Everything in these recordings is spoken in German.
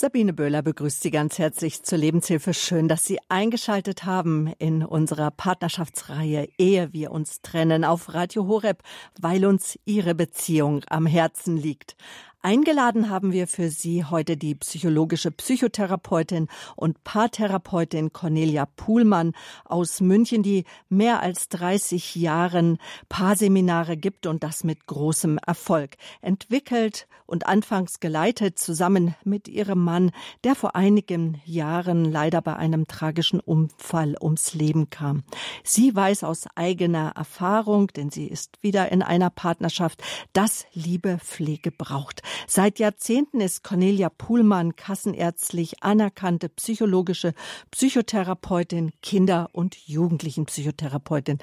Sabine Böhler begrüßt Sie ganz herzlich zur Lebenshilfe. Schön, dass Sie eingeschaltet haben in unserer Partnerschaftsreihe Ehe wir uns trennen auf Radio Horeb, weil uns Ihre Beziehung am Herzen liegt. Eingeladen haben wir für Sie heute die psychologische Psychotherapeutin und Paartherapeutin Cornelia Puhlmann aus München, die mehr als 30 Jahren Paarseminare gibt und das mit großem Erfolg. Entwickelt und anfangs geleitet zusammen mit ihrem Mann, der vor einigen Jahren leider bei einem tragischen Unfall ums Leben kam. Sie weiß aus eigener Erfahrung, denn sie ist wieder in einer Partnerschaft, dass Liebe Pflege braucht. Seit Jahrzehnten ist Cornelia Puhlmann kassenärztlich anerkannte psychologische Psychotherapeutin, Kinder- und Jugendlichenpsychotherapeutin.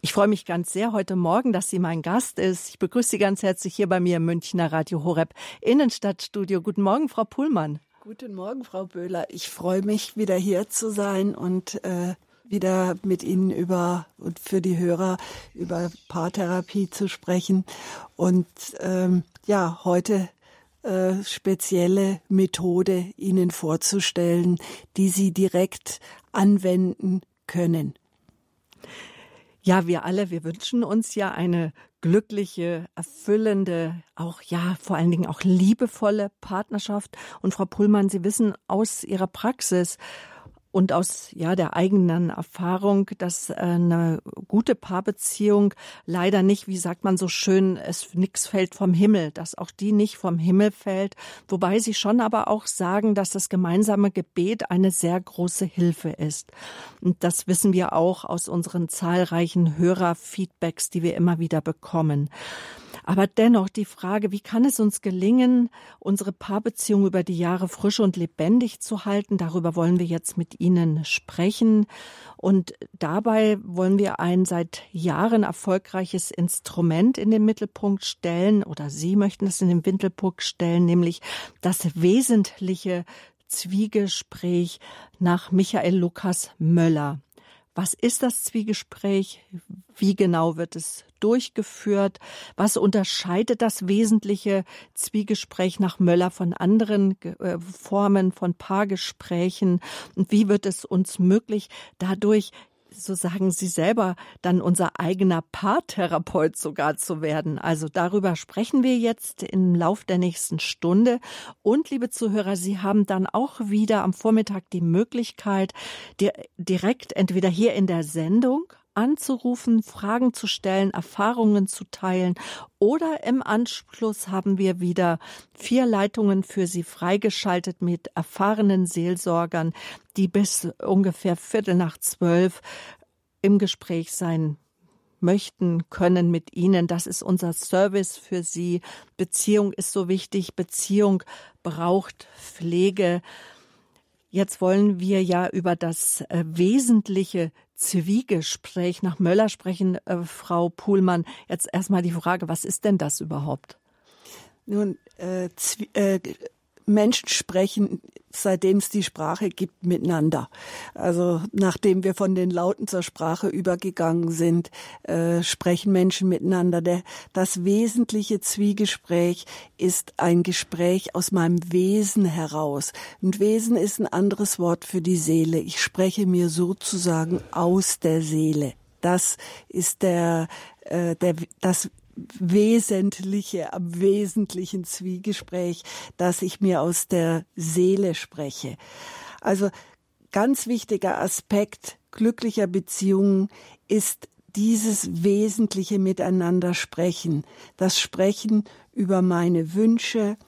Ich freue mich ganz sehr heute Morgen, dass sie mein Gast ist. Ich begrüße Sie ganz herzlich hier bei mir im Münchner Radio Horeb Innenstadtstudio. Guten Morgen, Frau Puhlmann. Guten Morgen, Frau Böhler. Ich freue mich, wieder hier zu sein und äh, wieder mit Ihnen über und für die Hörer über Paartherapie zu sprechen. Und ähm, ja, heute äh, spezielle Methode Ihnen vorzustellen, die Sie direkt anwenden können. Ja, wir alle, wir wünschen uns ja eine glückliche, erfüllende, auch ja, vor allen Dingen auch liebevolle Partnerschaft. Und Frau Pullmann, Sie wissen aus Ihrer Praxis, und aus ja der eigenen Erfahrung, dass äh, eine gute Paarbeziehung leider nicht, wie sagt man so schön, es nix fällt vom Himmel, dass auch die nicht vom Himmel fällt, wobei sie schon aber auch sagen, dass das gemeinsame Gebet eine sehr große Hilfe ist. Und das wissen wir auch aus unseren zahlreichen Hörerfeedbacks, die wir immer wieder bekommen. Aber dennoch die Frage, wie kann es uns gelingen, unsere Paarbeziehung über die Jahre frisch und lebendig zu halten? Darüber wollen wir jetzt mit Ihnen sprechen. Und dabei wollen wir ein seit Jahren erfolgreiches Instrument in den Mittelpunkt stellen, oder Sie möchten es in den Mittelpunkt stellen, nämlich das wesentliche Zwiegespräch nach Michael Lukas Möller. Was ist das Zwiegespräch? Wie genau wird es durchgeführt? Was unterscheidet das wesentliche Zwiegespräch nach Möller von anderen äh, Formen von Paargesprächen? Und wie wird es uns möglich, dadurch so sagen Sie selber, dann unser eigener Paartherapeut sogar zu werden. Also darüber sprechen wir jetzt im Lauf der nächsten Stunde. Und liebe Zuhörer, Sie haben dann auch wieder am Vormittag die Möglichkeit, direkt entweder hier in der Sendung anzurufen, Fragen zu stellen, Erfahrungen zu teilen oder im Anschluss haben wir wieder vier Leitungen für Sie freigeschaltet mit erfahrenen Seelsorgern, die bis ungefähr Viertel nach zwölf im Gespräch sein möchten, können mit Ihnen. Das ist unser Service für Sie. Beziehung ist so wichtig. Beziehung braucht Pflege. Jetzt wollen wir ja über das äh, wesentliche Zwiegespräch nach Möller sprechen, äh, Frau Puhlmann. Jetzt erstmal die Frage, was ist denn das überhaupt? Nun, äh, äh, Menschen sprechen, seitdem es die Sprache gibt, miteinander. Also nachdem wir von den Lauten zur Sprache übergegangen sind, äh, sprechen Menschen miteinander. Der, das wesentliche Zwiegespräch ist ein Gespräch aus meinem Wesen heraus. Und Wesen ist ein anderes Wort für die Seele. Ich spreche mir sozusagen aus der Seele. Das ist der, äh, der, das Wesentliche, am wesentlichen Zwiegespräch, dass ich mir aus der Seele spreche. Also ganz wichtiger Aspekt glücklicher Beziehungen ist dieses wesentliche Miteinander sprechen, das Sprechen über meine Wünsche,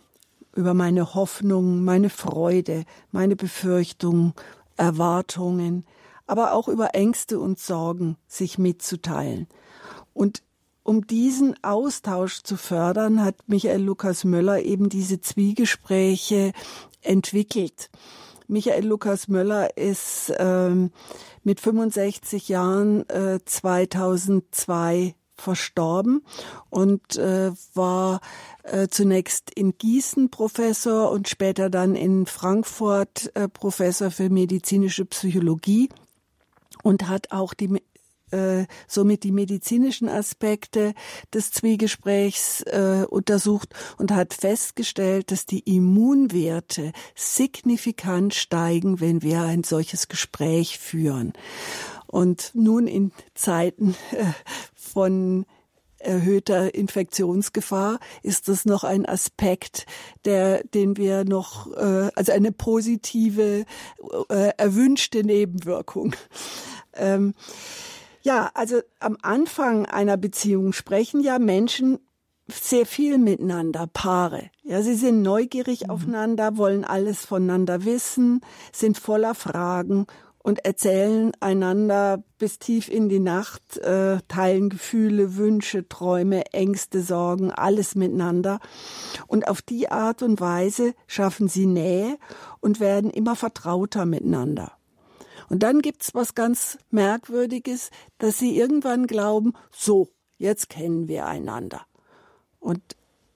über meine Hoffnungen, meine Freude, meine Befürchtungen, Erwartungen, aber auch über Ängste und Sorgen sich mitzuteilen. Und um diesen Austausch zu fördern, hat Michael Lukas Möller eben diese Zwiegespräche entwickelt. Michael Lukas Möller ist ähm, mit 65 Jahren äh, 2002 verstorben und äh, war äh, zunächst in Gießen Professor und später dann in Frankfurt äh, Professor für medizinische Psychologie und hat auch die äh, somit die medizinischen Aspekte des Zwiegesprächs äh, untersucht und hat festgestellt, dass die Immunwerte signifikant steigen, wenn wir ein solches Gespräch führen. Und nun in Zeiten äh, von erhöhter Infektionsgefahr ist das noch ein Aspekt, der, den wir noch, äh, also eine positive, äh, erwünschte Nebenwirkung. Ähm, ja, also am Anfang einer Beziehung sprechen ja Menschen sehr viel miteinander, Paare. Ja, sie sind neugierig mhm. aufeinander, wollen alles voneinander wissen, sind voller Fragen und erzählen einander bis tief in die Nacht, äh, teilen Gefühle, Wünsche, Träume, Ängste, Sorgen, alles miteinander. Und auf die Art und Weise schaffen sie Nähe und werden immer vertrauter miteinander. Und dann gibt's was ganz Merkwürdiges, dass sie irgendwann glauben, so, jetzt kennen wir einander. Und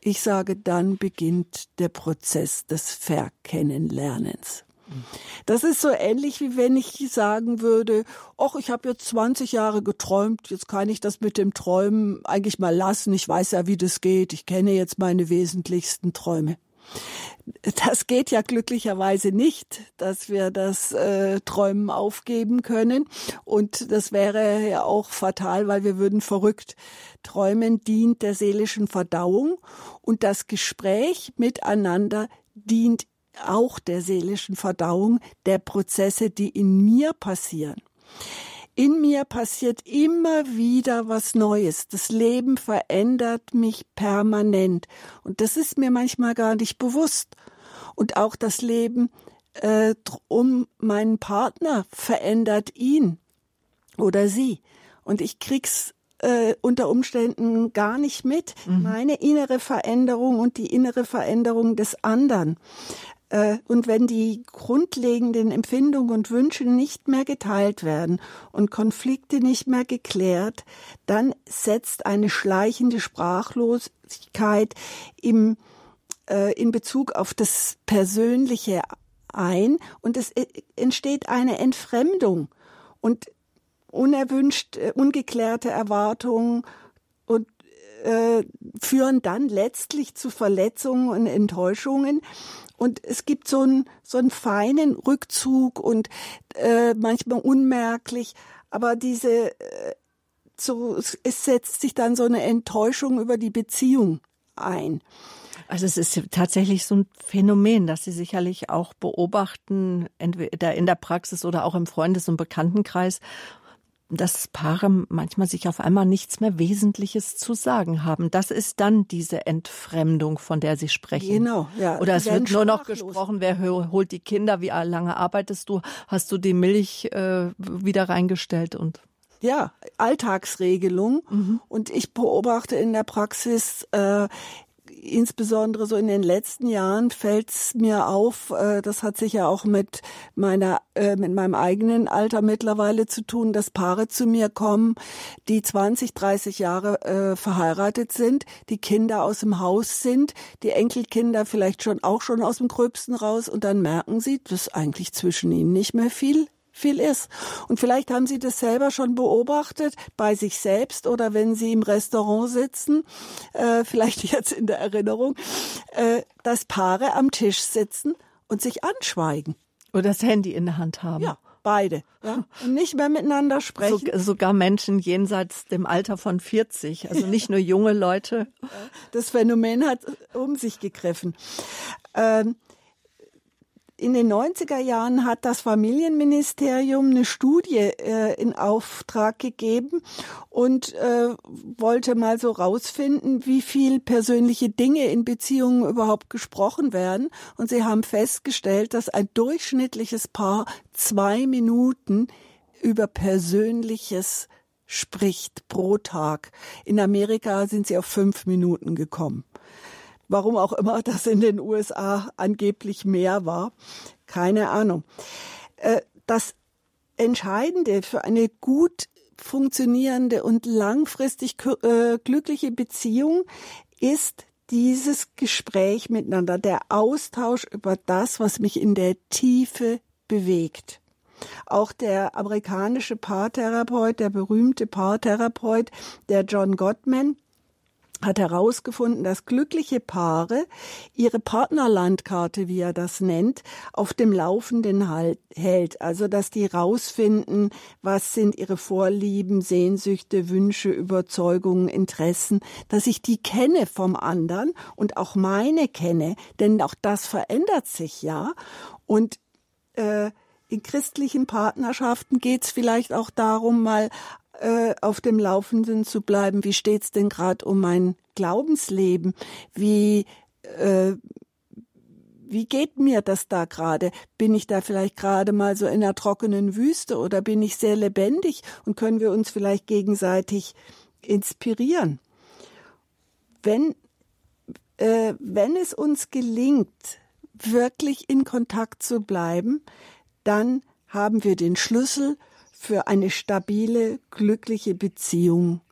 ich sage, dann beginnt der Prozess des Verkennenlernens. Das ist so ähnlich, wie wenn ich sagen würde, ach, ich habe jetzt 20 Jahre geträumt, jetzt kann ich das mit dem Träumen eigentlich mal lassen. Ich weiß ja, wie das geht. Ich kenne jetzt meine wesentlichsten Träume. Das geht ja glücklicherweise nicht, dass wir das äh, Träumen aufgeben können. Und das wäre ja auch fatal, weil wir würden verrückt. Träumen dient der seelischen Verdauung und das Gespräch miteinander dient auch der seelischen Verdauung der Prozesse, die in mir passieren. In mir passiert immer wieder was Neues. Das Leben verändert mich permanent. Und das ist mir manchmal gar nicht bewusst. Und auch das Leben äh, um meinen Partner verändert ihn oder sie. Und ich krieg's äh, unter Umständen gar nicht mit. Mhm. Meine innere Veränderung und die innere Veränderung des anderen. Äh, und wenn die grundlegenden Empfindungen und Wünsche nicht mehr geteilt werden und Konflikte nicht mehr geklärt, dann setzt eine schleichende Sprachlosigkeit im, äh, in Bezug auf das Persönliche ein und es äh, entsteht eine Entfremdung und unerwünscht, ungeklärte Erwartungen und äh, führen dann letztlich zu Verletzungen und Enttäuschungen. Und es gibt so einen, so einen feinen Rückzug und äh, manchmal unmerklich, aber diese, äh, so, es setzt sich dann so eine Enttäuschung über die Beziehung ein. Also es ist tatsächlich so ein Phänomen, das Sie sicherlich auch beobachten, entweder in der Praxis oder auch im Freundes- und Bekanntenkreis dass Paare manchmal sich auf einmal nichts mehr Wesentliches zu sagen haben. Das ist dann diese Entfremdung, von der Sie sprechen. Genau, ja. Oder es wird nur noch gesprochen, wer holt die Kinder, wie lange arbeitest du, hast du die Milch äh, wieder reingestellt und ja, Alltagsregelung. Mhm. Und ich beobachte in der Praxis äh, insbesondere so in den letzten Jahren fällt es mir auf, äh, das hat sicher auch mit meiner, äh, mit meinem eigenen Alter mittlerweile zu tun, dass Paare zu mir kommen, die 20, 30 Jahre äh, verheiratet sind, die Kinder aus dem Haus sind, die Enkelkinder vielleicht schon auch schon aus dem Gröbsten raus und dann merken sie, dass eigentlich zwischen ihnen nicht mehr viel viel ist. Und vielleicht haben Sie das selber schon beobachtet bei sich selbst oder wenn Sie im Restaurant sitzen, äh, vielleicht jetzt in der Erinnerung, äh, dass Paare am Tisch sitzen und sich anschweigen. Oder das Handy in der Hand haben. Ja. Beide, ja, und nicht mehr miteinander sprechen. So, sogar Menschen jenseits dem Alter von 40, also nicht nur junge Leute. Das Phänomen hat um sich gegriffen. Ähm, in den 90er Jahren hat das Familienministerium eine Studie äh, in Auftrag gegeben und äh, wollte mal so rausfinden, wie viel persönliche Dinge in Beziehungen überhaupt gesprochen werden. Und sie haben festgestellt, dass ein durchschnittliches Paar zwei Minuten über Persönliches spricht pro Tag. In Amerika sind sie auf fünf Minuten gekommen. Warum auch immer das in den USA angeblich mehr war. Keine Ahnung. Äh, das Entscheidende für eine gut funktionierende und langfristig äh, glückliche Beziehung ist dieses Gespräch miteinander, der Austausch über das, was mich in der Tiefe bewegt. Auch der amerikanische Paartherapeut, der berühmte Paartherapeut, der John Gottman, hat herausgefunden, dass glückliche Paare ihre Partnerlandkarte, wie er das nennt, auf dem Laufenden halt, hält. Also, dass die rausfinden, was sind ihre Vorlieben, Sehnsüchte, Wünsche, Überzeugungen, Interessen, dass ich die kenne vom anderen und auch meine kenne, denn auch das verändert sich ja. Und äh, in christlichen Partnerschaften geht es vielleicht auch darum, mal äh, auf dem Laufenden zu bleiben. Wie steht's denn gerade um mein Glaubensleben? Wie äh, wie geht mir das da gerade? Bin ich da vielleicht gerade mal so in einer trockenen Wüste oder bin ich sehr lebendig und können wir uns vielleicht gegenseitig inspirieren? Wenn, äh, wenn es uns gelingt, wirklich in Kontakt zu bleiben, dann haben wir den Schlüssel für eine stabile, glückliche Beziehung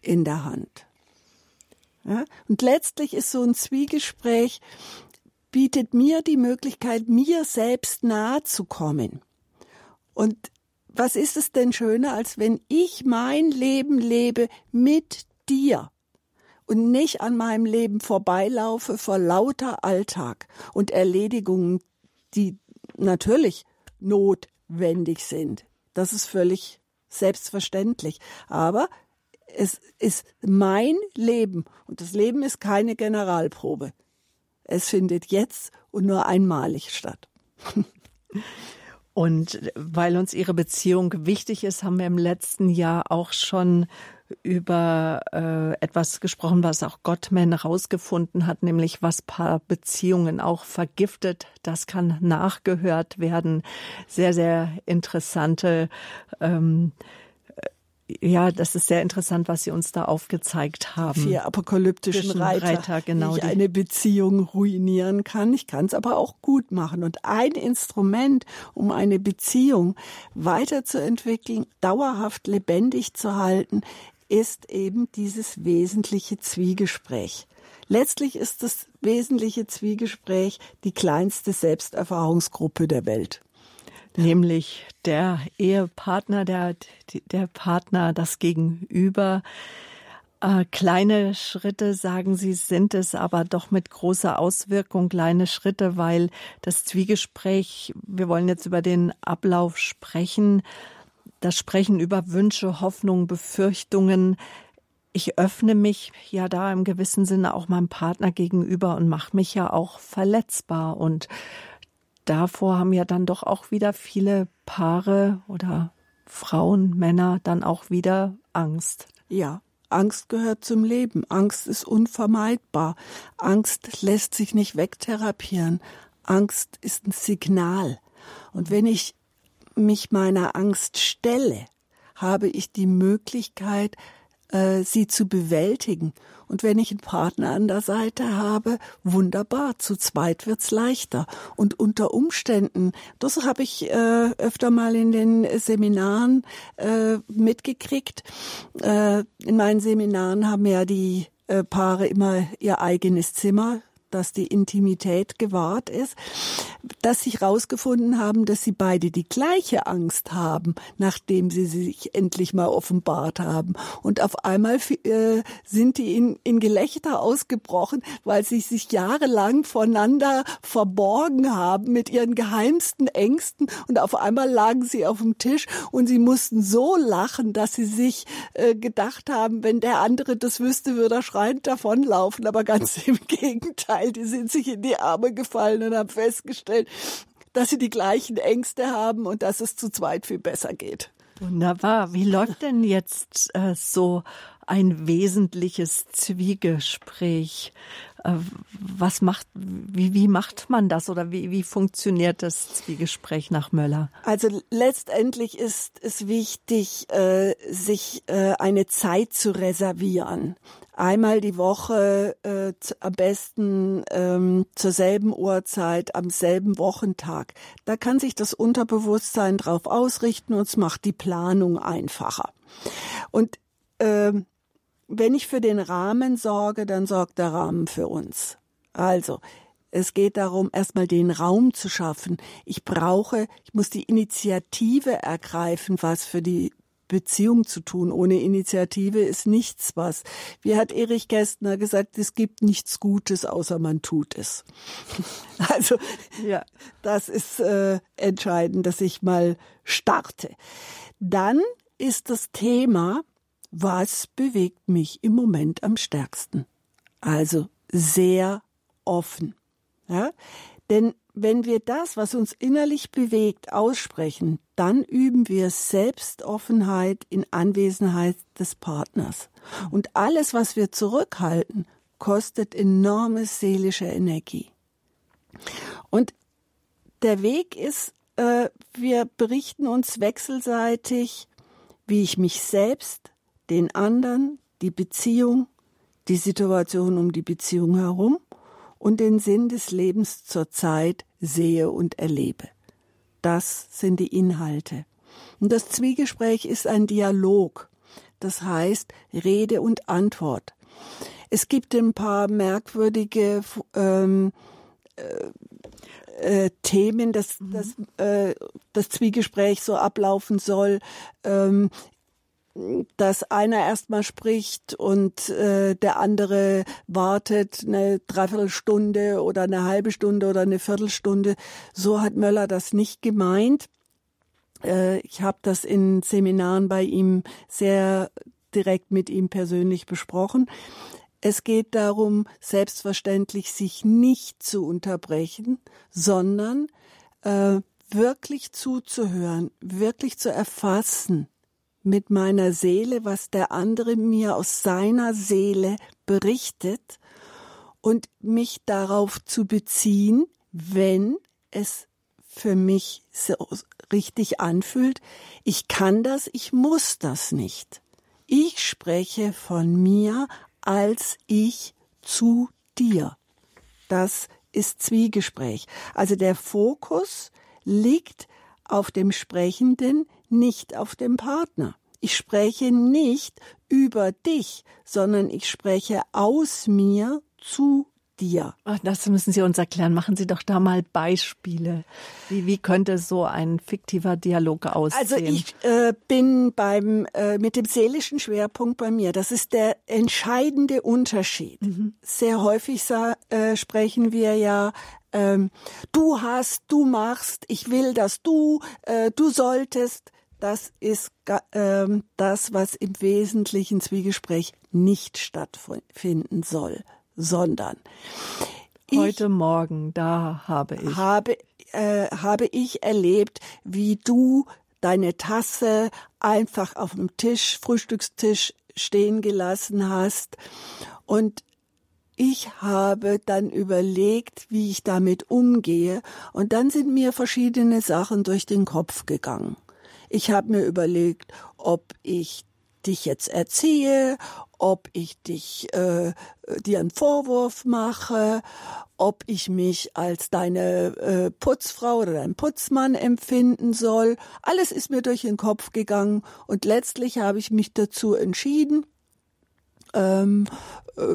in der Hand. Ja? Und letztlich ist so ein Zwiegespräch, bietet mir die Möglichkeit, mir selbst nahe zu kommen. Und was ist es denn schöner, als wenn ich mein Leben lebe mit dir und nicht an meinem Leben vorbeilaufe vor lauter Alltag und Erledigungen, die natürlich notwendig sind. Das ist völlig selbstverständlich. Aber es ist mein Leben und das Leben ist keine Generalprobe. Es findet jetzt und nur einmalig statt. Und weil uns Ihre Beziehung wichtig ist, haben wir im letzten Jahr auch schon über äh, etwas gesprochen, was auch Gottman herausgefunden hat, nämlich was Paarbeziehungen auch vergiftet. Das kann nachgehört werden. Sehr, sehr interessante ähm, ja, das ist sehr interessant, was Sie uns da aufgezeigt haben. Vier apokalyptischen Reiter, Reiter genau, wie ich eine Beziehung ruinieren kann. Ich kann es aber auch gut machen. Und ein Instrument, um eine Beziehung weiterzuentwickeln, dauerhaft lebendig zu halten, ist eben dieses wesentliche Zwiegespräch. Letztlich ist das wesentliche Zwiegespräch die kleinste Selbsterfahrungsgruppe der Welt. Nämlich der Ehepartner, der, der Partner, das Gegenüber. Äh, kleine Schritte, sagen Sie, sind es aber doch mit großer Auswirkung kleine Schritte, weil das Zwiegespräch, wir wollen jetzt über den Ablauf sprechen, das Sprechen über Wünsche, Hoffnungen, Befürchtungen. Ich öffne mich ja da im gewissen Sinne auch meinem Partner gegenüber und mache mich ja auch verletzbar. Und davor haben ja dann doch auch wieder viele Paare oder Frauen, Männer dann auch wieder Angst. Ja, Angst gehört zum Leben. Angst ist unvermeidbar. Angst lässt sich nicht wegtherapieren. Angst ist ein Signal. Und wenn ich mich meiner Angst stelle, habe ich die Möglichkeit, äh, sie zu bewältigen. Und wenn ich einen Partner an der Seite habe, wunderbar, zu zweit wird's leichter. Und unter Umständen, das habe ich äh, öfter mal in den Seminaren äh, mitgekriegt. Äh, in meinen Seminaren haben ja die äh, Paare immer ihr eigenes Zimmer dass die Intimität gewahrt ist, dass sie herausgefunden haben, dass sie beide die gleiche Angst haben, nachdem sie sich endlich mal offenbart haben. Und auf einmal äh, sind die in, in Gelächter ausgebrochen, weil sie sich jahrelang voneinander verborgen haben mit ihren geheimsten Ängsten. Und auf einmal lagen sie auf dem Tisch und sie mussten so lachen, dass sie sich äh, gedacht haben, wenn der andere das wüsste, würde er schreiend davonlaufen. Aber ganz im Gegenteil Teil, die sind sich in die Arme gefallen und haben festgestellt, dass sie die gleichen Ängste haben und dass es zu zweit viel besser geht. Wunderbar. Wie läuft denn jetzt äh, so ein wesentliches Zwiegespräch? Äh, was macht, wie, wie macht man das oder wie, wie funktioniert das Zwiegespräch nach Möller? Also letztendlich ist es wichtig, äh, sich äh, eine Zeit zu reservieren einmal die Woche, äh, am besten ähm, zur selben Uhrzeit, am selben Wochentag. Da kann sich das Unterbewusstsein drauf ausrichten und es macht die Planung einfacher. Und äh, wenn ich für den Rahmen sorge, dann sorgt der Rahmen für uns. Also, Es geht darum, erstmal den Raum zu schaffen. Ich brauche, ich muss die Initiative ergreifen, was für die Beziehung zu tun. Ohne Initiative ist nichts was. Wie hat Erich Kästner gesagt, es gibt nichts Gutes, außer man tut es. Also ja. das ist äh, entscheidend, dass ich mal starte. Dann ist das Thema, was bewegt mich im Moment am stärksten? Also sehr offen. Ja? Denn wenn wir das, was uns innerlich bewegt, aussprechen, dann üben wir Selbstoffenheit in Anwesenheit des Partners. Und alles, was wir zurückhalten, kostet enorme seelische Energie. Und der Weg ist, äh, wir berichten uns wechselseitig, wie ich mich selbst, den anderen, die Beziehung, die Situation um die Beziehung herum und den Sinn des Lebens zur Zeit sehe und erlebe. Das sind die Inhalte. Und das Zwiegespräch ist ein Dialog. Das heißt Rede und Antwort. Es gibt ein paar merkwürdige ähm, äh, äh, Themen, dass, mhm. dass äh, das Zwiegespräch so ablaufen soll. Ähm, dass einer erstmal spricht und äh, der andere wartet eine Dreiviertelstunde oder eine halbe Stunde oder eine Viertelstunde. So hat Möller das nicht gemeint. Äh, ich habe das in Seminaren bei ihm sehr direkt mit ihm persönlich besprochen. Es geht darum, selbstverständlich sich nicht zu unterbrechen, sondern äh, wirklich zuzuhören, wirklich zu erfassen, mit meiner Seele, was der andere mir aus seiner Seele berichtet und mich darauf zu beziehen, wenn es für mich so richtig anfühlt. Ich kann das, ich muss das nicht. Ich spreche von mir als ich zu dir. Das ist Zwiegespräch. Also der Fokus liegt auf dem Sprechenden, nicht auf dem Partner. Ich spreche nicht über dich, sondern ich spreche aus mir zu dir. Ach, das müssen Sie uns erklären. Machen Sie doch da mal Beispiele. Wie, wie könnte so ein fiktiver Dialog aussehen? Also ich äh, bin beim äh, mit dem seelischen Schwerpunkt bei mir. Das ist der entscheidende Unterschied. Mhm. Sehr häufig äh, sprechen wir ja ähm, du hast, du machst, ich will, dass du, äh, du solltest. Das ist ähm, das, was im wesentlichen Zwiegespräch nicht stattfinden soll, sondern heute ich Morgen da habe ich. habe äh, habe ich erlebt, wie du deine Tasse einfach auf dem Tisch, Frühstückstisch stehen gelassen hast. Und ich habe dann überlegt, wie ich damit umgehe, und dann sind mir verschiedene Sachen durch den Kopf gegangen. Ich habe mir überlegt, ob ich dich jetzt erziehe, ob ich dich äh, dir einen Vorwurf mache, ob ich mich als deine äh, Putzfrau oder dein Putzmann empfinden soll. Alles ist mir durch den Kopf gegangen und letztlich habe ich mich dazu entschieden, ähm, äh,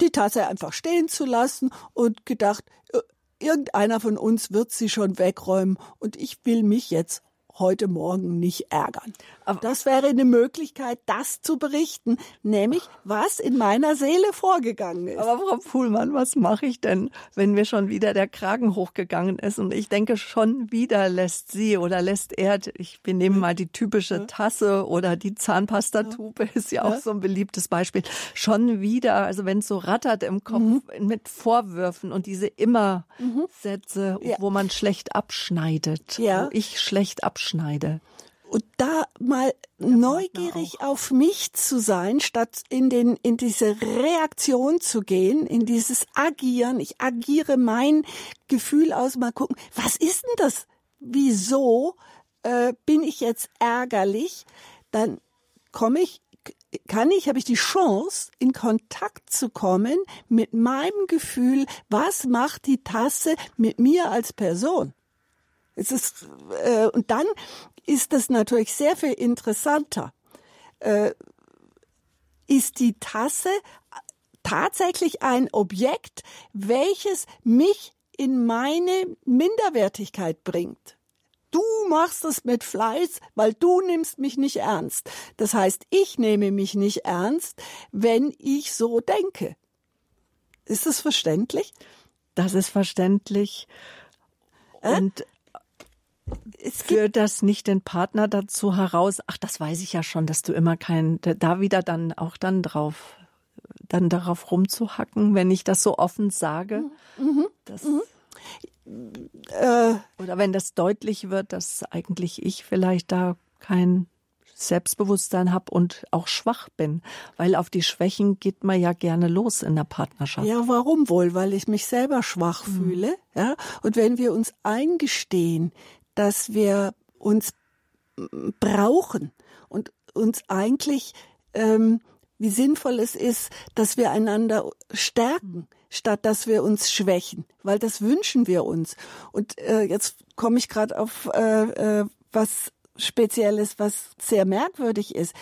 die Tasse einfach stehen zu lassen und gedacht, äh, irgendeiner von uns wird sie schon wegräumen und ich will mich jetzt heute Morgen nicht ärgern. Aber das wäre eine Möglichkeit, das zu berichten, nämlich was in meiner Seele vorgegangen ist. Aber Frau Puhlmann, was mache ich denn, wenn mir schon wieder der Kragen hochgegangen ist und ich denke, schon wieder lässt sie oder lässt er, ich, wir nehmen mal die typische Tasse oder die Zahnpastatube, ist ja auch so ein beliebtes Beispiel, schon wieder, also wenn es so rattert im Kopf mhm. mit Vorwürfen und diese Immer-Sätze, mhm. ja. wo man schlecht abschneidet, ja. wo ich schlecht abschneide und da mal neugierig auf mich zu sein, statt in den, in diese Reaktion zu gehen, in dieses Agieren. Ich agiere mein Gefühl aus, mal gucken, was ist denn das? Wieso äh, bin ich jetzt ärgerlich? Dann komme ich kann ich, habe ich die Chance, in Kontakt zu kommen mit meinem Gefühl, was macht die Tasse mit mir als Person? Es ist, äh, und dann ist es natürlich sehr viel interessanter. Äh, ist die Tasse tatsächlich ein Objekt, welches mich in meine Minderwertigkeit bringt. Du machst es mit Fleiß, weil du nimmst mich nicht ernst. Das heißt, ich nehme mich nicht ernst, wenn ich so denke. Ist das verständlich? Das ist verständlich. Äh? Und führt das nicht den Partner dazu heraus? Ach, das weiß ich ja schon, dass du immer kein, da wieder dann auch dann drauf, dann darauf rumzuhacken, wenn ich das so offen sage. Mhm. Das, mhm. Äh, oder wenn das deutlich wird, dass eigentlich ich vielleicht da kein Selbstbewusstsein habe und auch schwach bin, weil auf die Schwächen geht man ja gerne los in der Partnerschaft. Ja, warum wohl? Weil ich mich selber schwach mhm. fühle, ja? Und wenn wir uns eingestehen, dass wir uns brauchen und uns eigentlich, ähm, wie sinnvoll es ist, dass wir einander stärken, statt dass wir uns schwächen, weil das wünschen wir uns. Und äh, jetzt komme ich gerade auf äh, äh, was Spezielles, was sehr merkwürdig ist.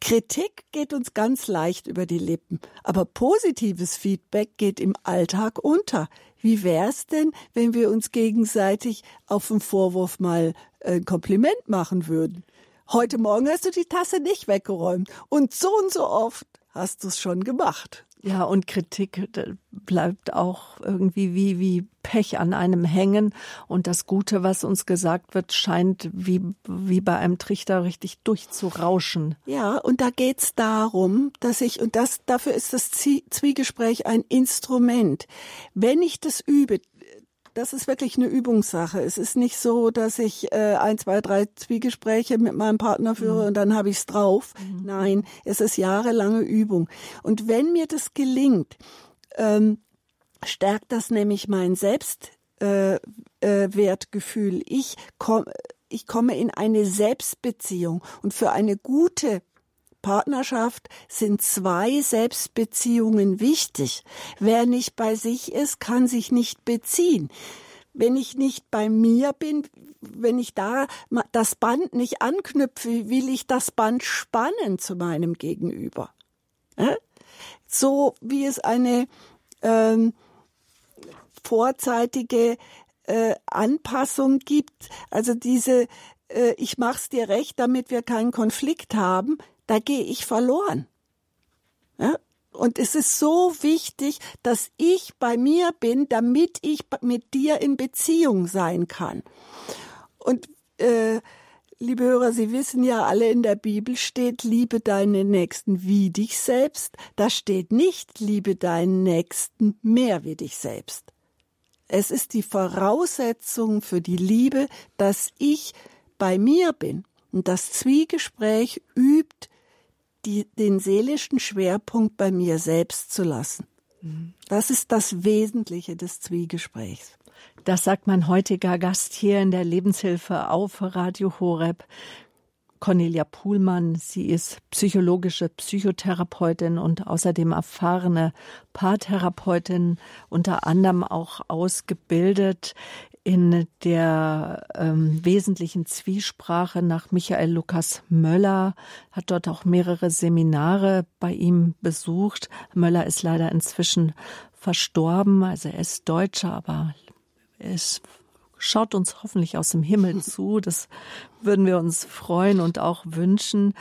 Kritik geht uns ganz leicht über die Lippen, aber positives Feedback geht im Alltag unter. Wie wär's denn, wenn wir uns gegenseitig auf den Vorwurf mal ein Kompliment machen würden? Heute Morgen hast du die Tasse nicht weggeräumt und so und so oft hast du es schon gemacht. Ja, und Kritik bleibt auch irgendwie wie, wie Pech an einem hängen. Und das Gute, was uns gesagt wird, scheint wie, wie bei einem Trichter richtig durchzurauschen. Ja, und da geht's darum, dass ich, und das, dafür ist das Zwiegespräch ein Instrument. Wenn ich das übe, das ist wirklich eine Übungssache. Es ist nicht so, dass ich äh, ein, zwei, drei Zwiegespräche mit meinem Partner führe mhm. und dann habe ich es drauf. Mhm. Nein, es ist jahrelange Übung. Und wenn mir das gelingt, ähm, stärkt das nämlich mein Selbstwertgefühl. Äh, äh, ich komme ich komme in eine Selbstbeziehung. Und für eine gute Partnerschaft sind zwei Selbstbeziehungen wichtig. Wer nicht bei sich ist, kann sich nicht beziehen. Wenn ich nicht bei mir bin, wenn ich da das Band nicht anknüpfe, will ich das Band spannen zu meinem Gegenüber. So wie es eine ähm, vorzeitige äh, Anpassung gibt, also diese äh, ich mach's dir recht, damit wir keinen Konflikt haben, da gehe ich verloren. Ja? Und es ist so wichtig, dass ich bei mir bin, damit ich mit dir in Beziehung sein kann. Und äh, liebe Hörer, Sie wissen ja alle, in der Bibel steht, liebe deinen Nächsten wie dich selbst. Da steht nicht, liebe deinen Nächsten mehr wie dich selbst. Es ist die Voraussetzung für die Liebe, dass ich bei mir bin. Und das Zwiegespräch übt die, den seelischen Schwerpunkt bei mir selbst zu lassen. Das ist das Wesentliche des Zwiegesprächs. Das sagt mein heutiger Gast hier in der Lebenshilfe auf Radio Horeb. Cornelia Puhlmann. Sie ist psychologische Psychotherapeutin und außerdem erfahrene Paartherapeutin, unter anderem auch ausgebildet in der ähm, wesentlichen Zwiesprache nach Michael Lukas Möller, hat dort auch mehrere Seminare bei ihm besucht. Möller ist leider inzwischen verstorben, also er ist Deutscher, aber es schaut uns hoffentlich aus dem Himmel zu. Das würden wir uns freuen und auch wünschen.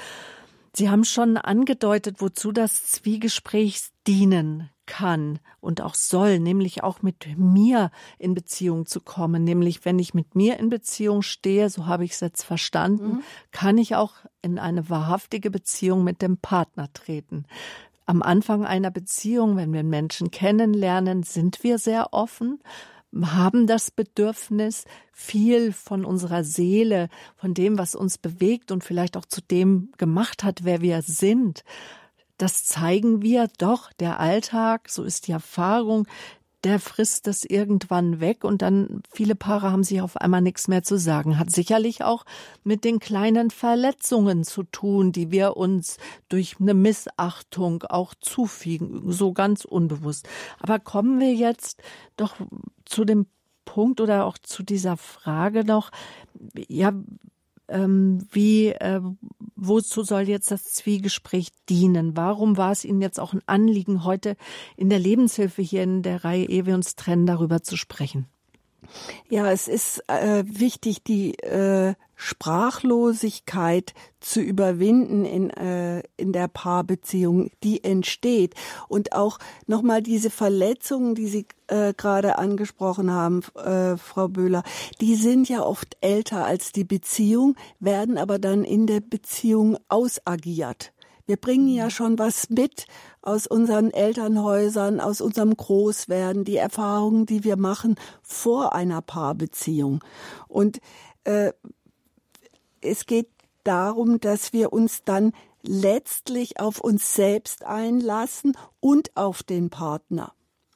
Sie haben schon angedeutet, wozu das Zwiegespräch dienen kann und auch soll, nämlich auch mit mir in Beziehung zu kommen. Nämlich, wenn ich mit mir in Beziehung stehe, so habe ich es jetzt verstanden, mhm. kann ich auch in eine wahrhaftige Beziehung mit dem Partner treten. Am Anfang einer Beziehung, wenn wir Menschen kennenlernen, sind wir sehr offen haben das Bedürfnis, viel von unserer Seele, von dem, was uns bewegt und vielleicht auch zu dem gemacht hat, wer wir sind, das zeigen wir doch. Der Alltag, so ist die Erfahrung, der frisst das irgendwann weg und dann viele Paare haben sich auf einmal nichts mehr zu sagen. Hat sicherlich auch mit den kleinen Verletzungen zu tun, die wir uns durch eine Missachtung auch zufügen, so ganz unbewusst. Aber kommen wir jetzt doch zu dem Punkt oder auch zu dieser Frage noch, ja, ähm, wie, äh, wozu soll jetzt das Zwiegespräch dienen? Warum war es Ihnen jetzt auch ein Anliegen, heute in der Lebenshilfe hier in der Reihe Ehe wir uns trennen, darüber zu sprechen? Ja, es ist äh, wichtig, die äh, Sprachlosigkeit zu überwinden in, äh, in der Paarbeziehung, die entsteht. Und auch nochmal diese Verletzungen, die Sie äh, gerade angesprochen haben, äh, Frau Böhler, die sind ja oft älter als die Beziehung, werden aber dann in der Beziehung ausagiert. Wir bringen ja schon was mit aus unseren Elternhäusern, aus unserem Großwerden, die Erfahrungen, die wir machen vor einer Paarbeziehung. Und äh, es geht darum, dass wir uns dann letztlich auf uns selbst einlassen und auf den Partner.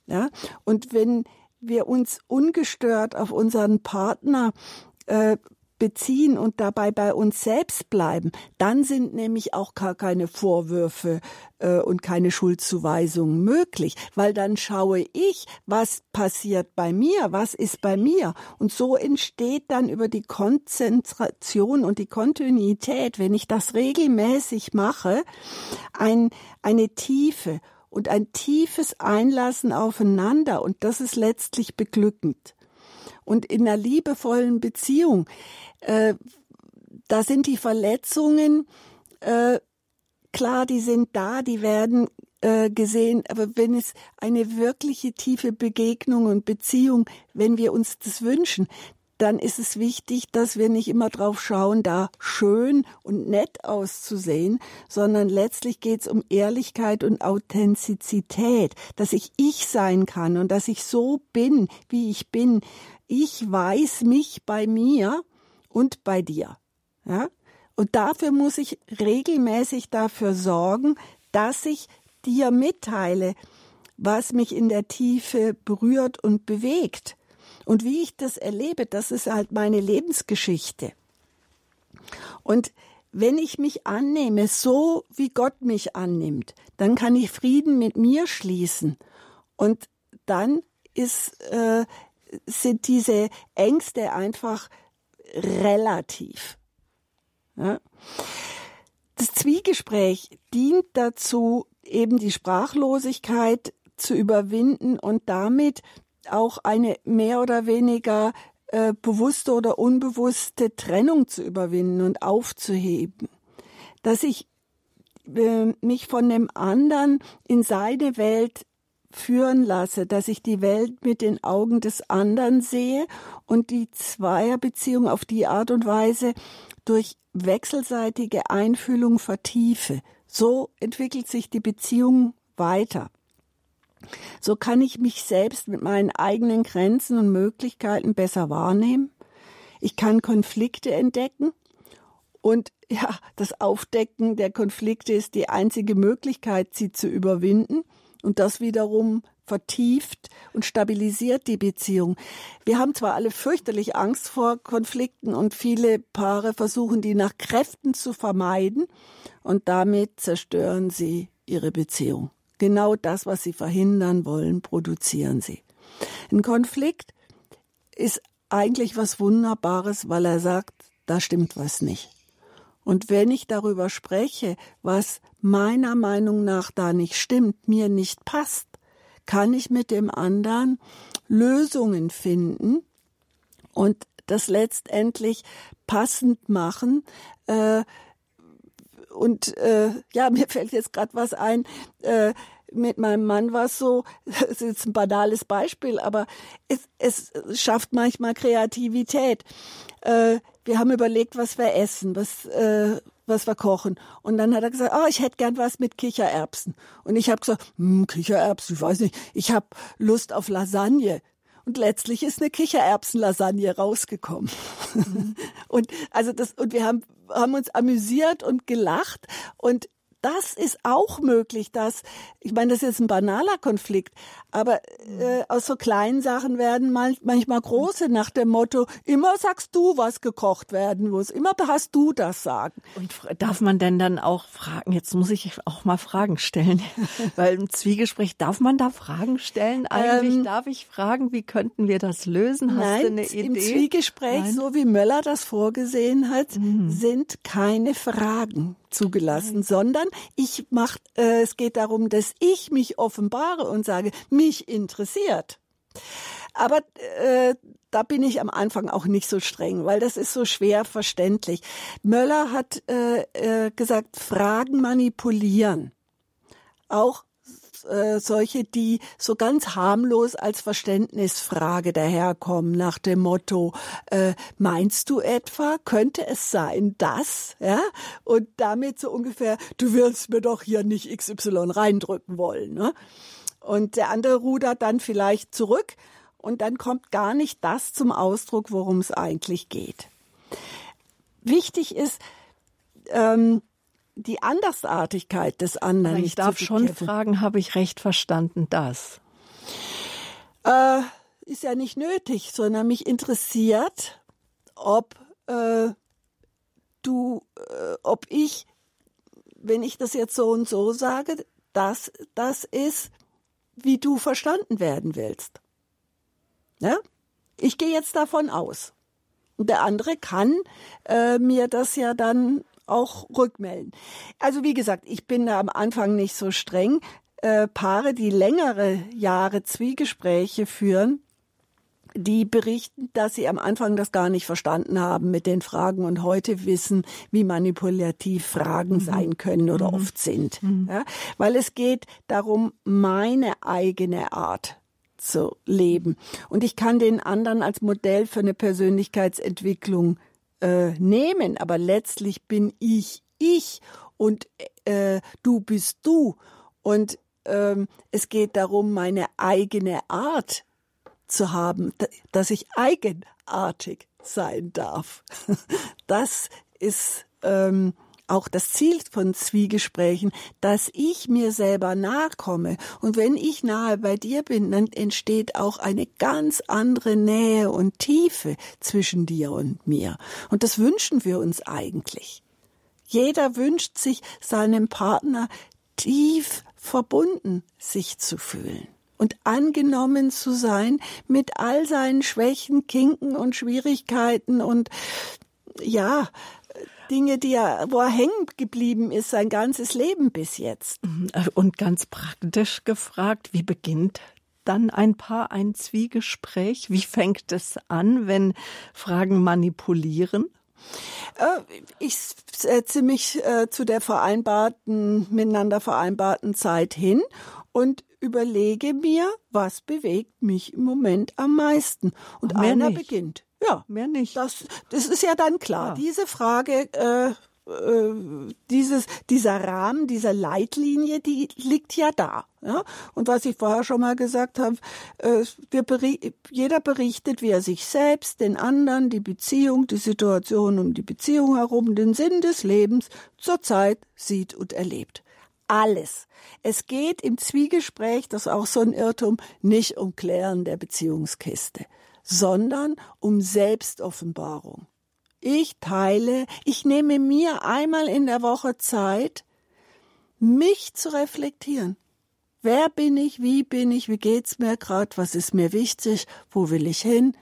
Ja? Und wenn wir uns ungestört auf unseren Partner äh, beziehen und dabei bei uns selbst bleiben, dann sind nämlich auch gar keine Vorwürfe äh, und keine Schuldzuweisungen möglich, weil dann schaue ich, was passiert bei mir, was ist bei mir. Und so entsteht dann über die Konzentration und die Kontinuität, wenn ich das regelmäßig mache, ein, eine Tiefe und ein tiefes Einlassen aufeinander. Und das ist letztlich beglückend. Und in einer liebevollen Beziehung äh, da sind die Verletzungen, äh, klar, die sind da, die werden äh, gesehen, aber wenn es eine wirkliche tiefe Begegnung und Beziehung, wenn wir uns das wünschen, dann ist es wichtig, dass wir nicht immer drauf schauen, da schön und nett auszusehen, sondern letztlich geht es um Ehrlichkeit und Authentizität, dass ich ich sein kann und dass ich so bin, wie ich bin. Ich weiß mich bei mir und bei dir. Ja? Und dafür muss ich regelmäßig dafür sorgen, dass ich dir mitteile, was mich in der Tiefe berührt und bewegt. Und wie ich das erlebe, das ist halt meine Lebensgeschichte. Und wenn ich mich annehme, so wie Gott mich annimmt, dann kann ich Frieden mit mir schließen. Und dann ist, äh, sind diese Ängste einfach relativ. Ja. Das Zwiegespräch dient dazu, eben die Sprachlosigkeit zu überwinden und damit auch eine mehr oder weniger äh, bewusste oder unbewusste Trennung zu überwinden und aufzuheben. Dass ich äh, mich von dem anderen in seine Welt führen lasse, dass ich die Welt mit den Augen des anderen sehe und die Zweierbeziehung auf die Art und Weise durch wechselseitige Einfühlung vertiefe. So entwickelt sich die Beziehung weiter. So kann ich mich selbst mit meinen eigenen Grenzen und Möglichkeiten besser wahrnehmen. Ich kann Konflikte entdecken und ja, das Aufdecken der Konflikte ist die einzige Möglichkeit, sie zu überwinden. Und das wiederum vertieft und stabilisiert die Beziehung. Wir haben zwar alle fürchterlich Angst vor Konflikten und viele Paare versuchen, die nach Kräften zu vermeiden und damit zerstören sie ihre Beziehung. Genau das, was sie verhindern wollen, produzieren sie. Ein Konflikt ist eigentlich was Wunderbares, weil er sagt, da stimmt was nicht. Und wenn ich darüber spreche, was meiner Meinung nach da nicht stimmt, mir nicht passt, kann ich mit dem anderen Lösungen finden und das letztendlich passend machen. Äh, und äh, ja, mir fällt jetzt gerade was ein. Äh, mit meinem Mann war es so, das ist jetzt ein banales Beispiel, aber es, es schafft manchmal Kreativität. Äh, wir haben überlegt, was wir essen, was, äh, was wir kochen. Und dann hat er gesagt, oh, ich hätte gern was mit Kichererbsen. Und ich habe gesagt, hm, Kichererbsen, ich weiß nicht, ich habe Lust auf Lasagne. Und letztlich ist eine Kichererbsenlasagne rausgekommen. Mhm. und also das und wir haben haben uns amüsiert und gelacht und das ist auch möglich, dass, ich meine, das ist jetzt ein banaler Konflikt, aber äh, aus so kleinen Sachen werden mal, manchmal große nach dem Motto, immer sagst du, was gekocht werden muss, immer hast du das sagen. Und darf man denn dann auch fragen, jetzt muss ich auch mal Fragen stellen, weil im Zwiegespräch, darf man da Fragen stellen eigentlich? Ähm, darf ich fragen, wie könnten wir das lösen? Hast nein, du eine Idee? im Zwiegespräch, nein? so wie Möller das vorgesehen hat, mhm. sind keine Fragen zugelassen, Nein. sondern ich mach, äh, es geht darum, dass ich mich offenbare und sage, mich interessiert. Aber äh, da bin ich am Anfang auch nicht so streng, weil das ist so schwer verständlich. Möller hat äh, äh, gesagt, Fragen manipulieren. Auch äh, solche, die so ganz harmlos als Verständnisfrage daherkommen, nach dem Motto, äh, meinst du etwa, könnte es sein, dass, ja? Und damit so ungefähr, du wirst mir doch hier nicht XY reindrücken wollen, ne? Und der andere rudert dann vielleicht zurück und dann kommt gar nicht das zum Ausdruck, worum es eigentlich geht. Wichtig ist, ähm, die Andersartigkeit des anderen. Aber ich darf schon fragen, habe ich recht verstanden, das? Äh, ist ja nicht nötig, sondern mich interessiert, ob äh, du, äh, ob ich, wenn ich das jetzt so und so sage, dass das ist, wie du verstanden werden willst. Ja? Ich gehe jetzt davon aus. Und der andere kann äh, mir das ja dann auch rückmelden. Also wie gesagt, ich bin da am Anfang nicht so streng. Äh, Paare, die längere Jahre Zwiegespräche führen, die berichten, dass sie am Anfang das gar nicht verstanden haben mit den Fragen und heute wissen, wie manipulativ Fragen mhm. sein können oder mhm. oft sind. Mhm. Ja, weil es geht darum, meine eigene Art zu leben. Und ich kann den anderen als Modell für eine Persönlichkeitsentwicklung äh, nehmen, aber letztlich bin ich ich und äh, du bist du. Und ähm, es geht darum, meine eigene Art zu haben, dass ich eigenartig sein darf. Das ist ähm, auch das Ziel von Zwiegesprächen, dass ich mir selber nahe komme. Und wenn ich nahe bei dir bin, dann entsteht auch eine ganz andere Nähe und Tiefe zwischen dir und mir. Und das wünschen wir uns eigentlich. Jeder wünscht sich, seinem Partner tief verbunden sich zu fühlen und angenommen zu sein mit all seinen Schwächen, Kinken und Schwierigkeiten und ja, Dinge, die er, wo er hängen geblieben ist, sein ganzes Leben bis jetzt. Mhm. Und ganz praktisch gefragt, wie beginnt dann ein Paar ein Zwiegespräch? Wie fängt es an, wenn Fragen manipulieren? Äh, ich setze mich äh, zu der vereinbarten, miteinander vereinbarten Zeit hin und überlege mir, was bewegt mich im Moment am meisten. Und einer nicht. beginnt. Ja, mehr nicht. Das, das ist ja dann klar. Ja. Diese Frage, äh, äh, dieses, dieser Rahmen, dieser Leitlinie, die liegt ja da. Ja? Und was ich vorher schon mal gesagt habe, äh, wir beri jeder berichtet, wie er sich selbst, den anderen, die Beziehung, die Situation um die Beziehung herum, den Sinn des Lebens zurzeit sieht und erlebt. Alles. Es geht im Zwiegespräch, das ist auch so ein Irrtum, nicht um Klären der Beziehungskiste sondern um Selbstoffenbarung. Ich teile, ich nehme mir einmal in der Woche Zeit, mich zu reflektieren. Wer bin ich? Wie bin ich? Wie geht's mir gerade? Was ist mir wichtig? Wo will ich hin?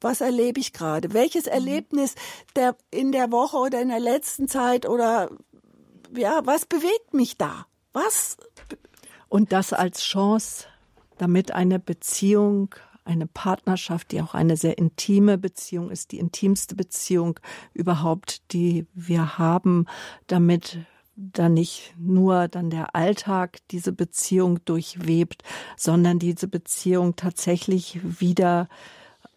Was erlebe ich gerade? Welches mhm. Erlebnis der in der Woche oder in der letzten Zeit oder ja, was bewegt mich da? Was? Und das als Chance, damit eine Beziehung eine Partnerschaft, die auch eine sehr intime Beziehung ist, die intimste Beziehung überhaupt, die wir haben, damit dann nicht nur dann der Alltag diese Beziehung durchwebt, sondern diese Beziehung tatsächlich wieder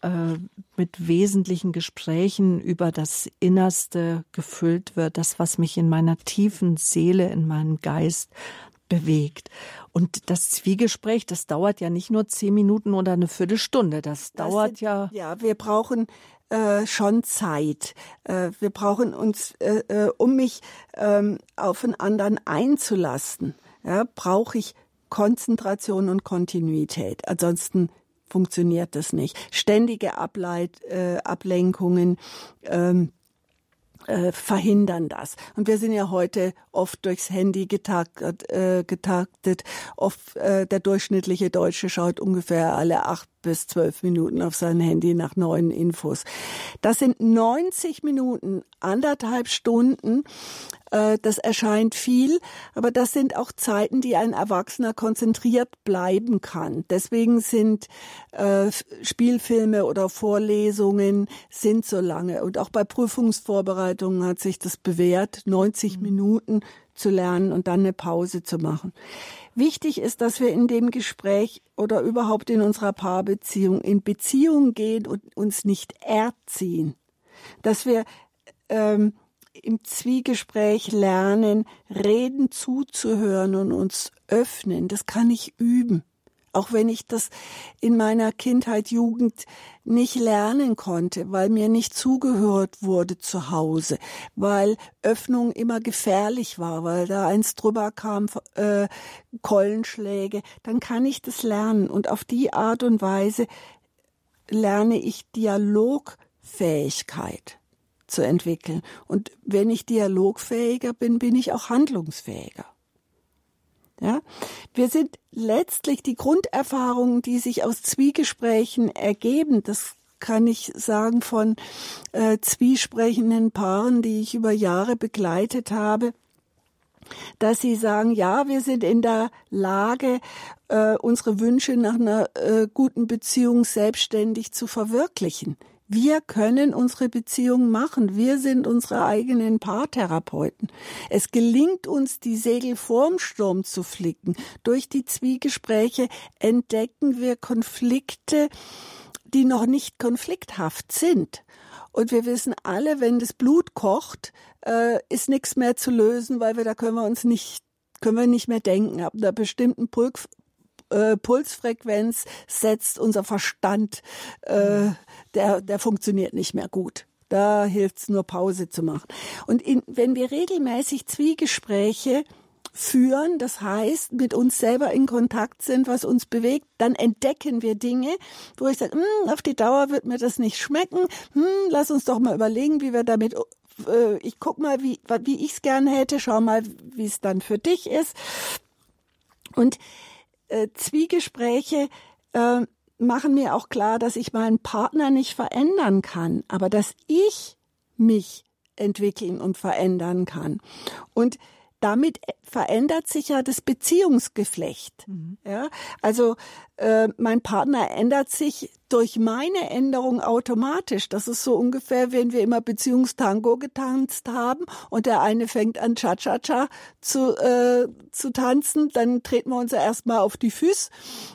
äh, mit wesentlichen Gesprächen über das Innerste gefüllt wird, das, was mich in meiner tiefen Seele, in meinem Geist bewegt. Und das Zwiegespräch, das dauert ja nicht nur zehn Minuten oder eine Viertelstunde. Das, das dauert sind, ja. Ja, wir brauchen äh, schon Zeit. Äh, wir brauchen uns, äh, äh um mich ähm, auf einen anderen einzulassen, ja, brauche ich Konzentration und Kontinuität. Ansonsten funktioniert das nicht. Ständige Ableit, äh, Ablenkungen. Ähm, äh, verhindern das. Und wir sind ja heute oft durchs Handy getaktet. Äh, getaktet. Oft äh, der durchschnittliche Deutsche schaut ungefähr alle acht bis zwölf Minuten auf sein Handy nach neuen Infos. Das sind 90 Minuten, anderthalb Stunden. Äh, das erscheint viel, aber das sind auch Zeiten, die ein Erwachsener konzentriert bleiben kann. Deswegen sind äh, Spielfilme oder Vorlesungen sind so lange. Und auch bei Prüfungsvorbereitungen hat sich das bewährt, 90 mhm. Minuten zu lernen und dann eine Pause zu machen. Wichtig ist, dass wir in dem Gespräch oder überhaupt in unserer Paarbeziehung in Beziehung gehen und uns nicht erziehen. Dass wir ähm, im Zwiegespräch lernen, reden zuzuhören und uns öffnen. Das kann ich üben. Auch wenn ich das in meiner Kindheit, Jugend nicht lernen konnte, weil mir nicht zugehört wurde zu Hause, weil Öffnung immer gefährlich war, weil da eins drüber kam, äh, Keulenschläge, dann kann ich das lernen. Und auf die Art und Weise lerne ich Dialogfähigkeit zu entwickeln. Und wenn ich dialogfähiger bin, bin ich auch handlungsfähiger. Ja, wir sind letztlich die Grunderfahrungen, die sich aus Zwiegesprächen ergeben. Das kann ich sagen von äh, zwiesprechenden Paaren, die ich über Jahre begleitet habe, dass sie sagen, ja, wir sind in der Lage, äh, unsere Wünsche nach einer äh, guten Beziehung selbstständig zu verwirklichen. Wir können unsere Beziehung machen. Wir sind unsere eigenen Paartherapeuten. Es gelingt uns, die Segel vorm Sturm zu flicken. Durch die Zwiegespräche entdecken wir Konflikte, die noch nicht konflikthaft sind. Und wir wissen alle, wenn das Blut kocht, äh, ist nichts mehr zu lösen, weil wir da können wir uns nicht können wir nicht mehr denken. Ab einer bestimmten äh, Pulsfrequenz setzt unser Verstand, äh, der, der funktioniert nicht mehr gut. Da hilft es nur Pause zu machen. Und in, wenn wir regelmäßig Zwiegespräche führen, das heißt, mit uns selber in Kontakt sind, was uns bewegt, dann entdecken wir Dinge, wo ich sage, hm, auf die Dauer wird mir das nicht schmecken, hm, lass uns doch mal überlegen, wie wir damit äh, ich guck mal, wie, wie es gern hätte, schau mal, wie es dann für dich ist. Und äh, Zwiegespräche äh, machen mir auch klar, dass ich meinen Partner nicht verändern kann, aber dass ich mich entwickeln und verändern kann. Und damit verändert sich ja das Beziehungsgeflecht. Mhm. Ja, also äh, mein Partner ändert sich durch meine Änderung automatisch. Das ist so ungefähr, wenn wir immer Beziehungstango getanzt haben und der eine fängt an Cha-Cha-Cha zu, äh, zu tanzen, dann treten wir uns ja erstmal auf die Füße,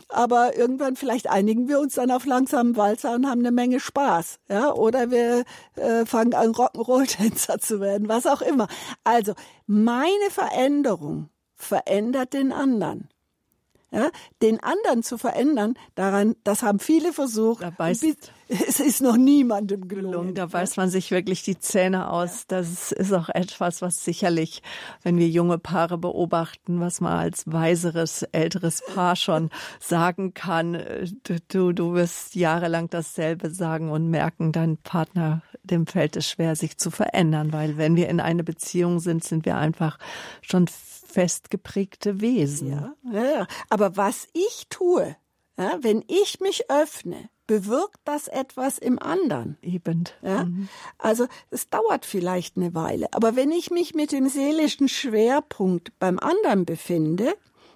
aber irgendwann vielleicht einigen wir uns dann auf langsamen Walzer und haben eine Menge Spaß. Ja, oder wir äh, fangen an Rock'n'Roll-Tänzer zu werden, was auch immer. Also meine Veränderung verändert den anderen. Ja, den anderen zu verändern, daran, das haben viele versucht. Weiß, es ist noch niemandem gelungen. Da weiß man sich wirklich die Zähne aus. Das ist auch etwas, was sicherlich, wenn wir junge Paare beobachten, was man als weiseres, älteres Paar schon sagen kann. Du, du wirst jahrelang dasselbe sagen und merken, dein Partner, dem fällt es schwer, sich zu verändern, weil wenn wir in eine Beziehung sind, sind wir einfach schon festgeprägte Wesen. Ja, ja. Aber was ich tue, ja, wenn ich mich öffne, bewirkt das etwas im anderen. Eben. Ja? Mhm. Also es dauert vielleicht eine Weile, aber wenn ich mich mit dem seelischen Schwerpunkt beim anderen befinde,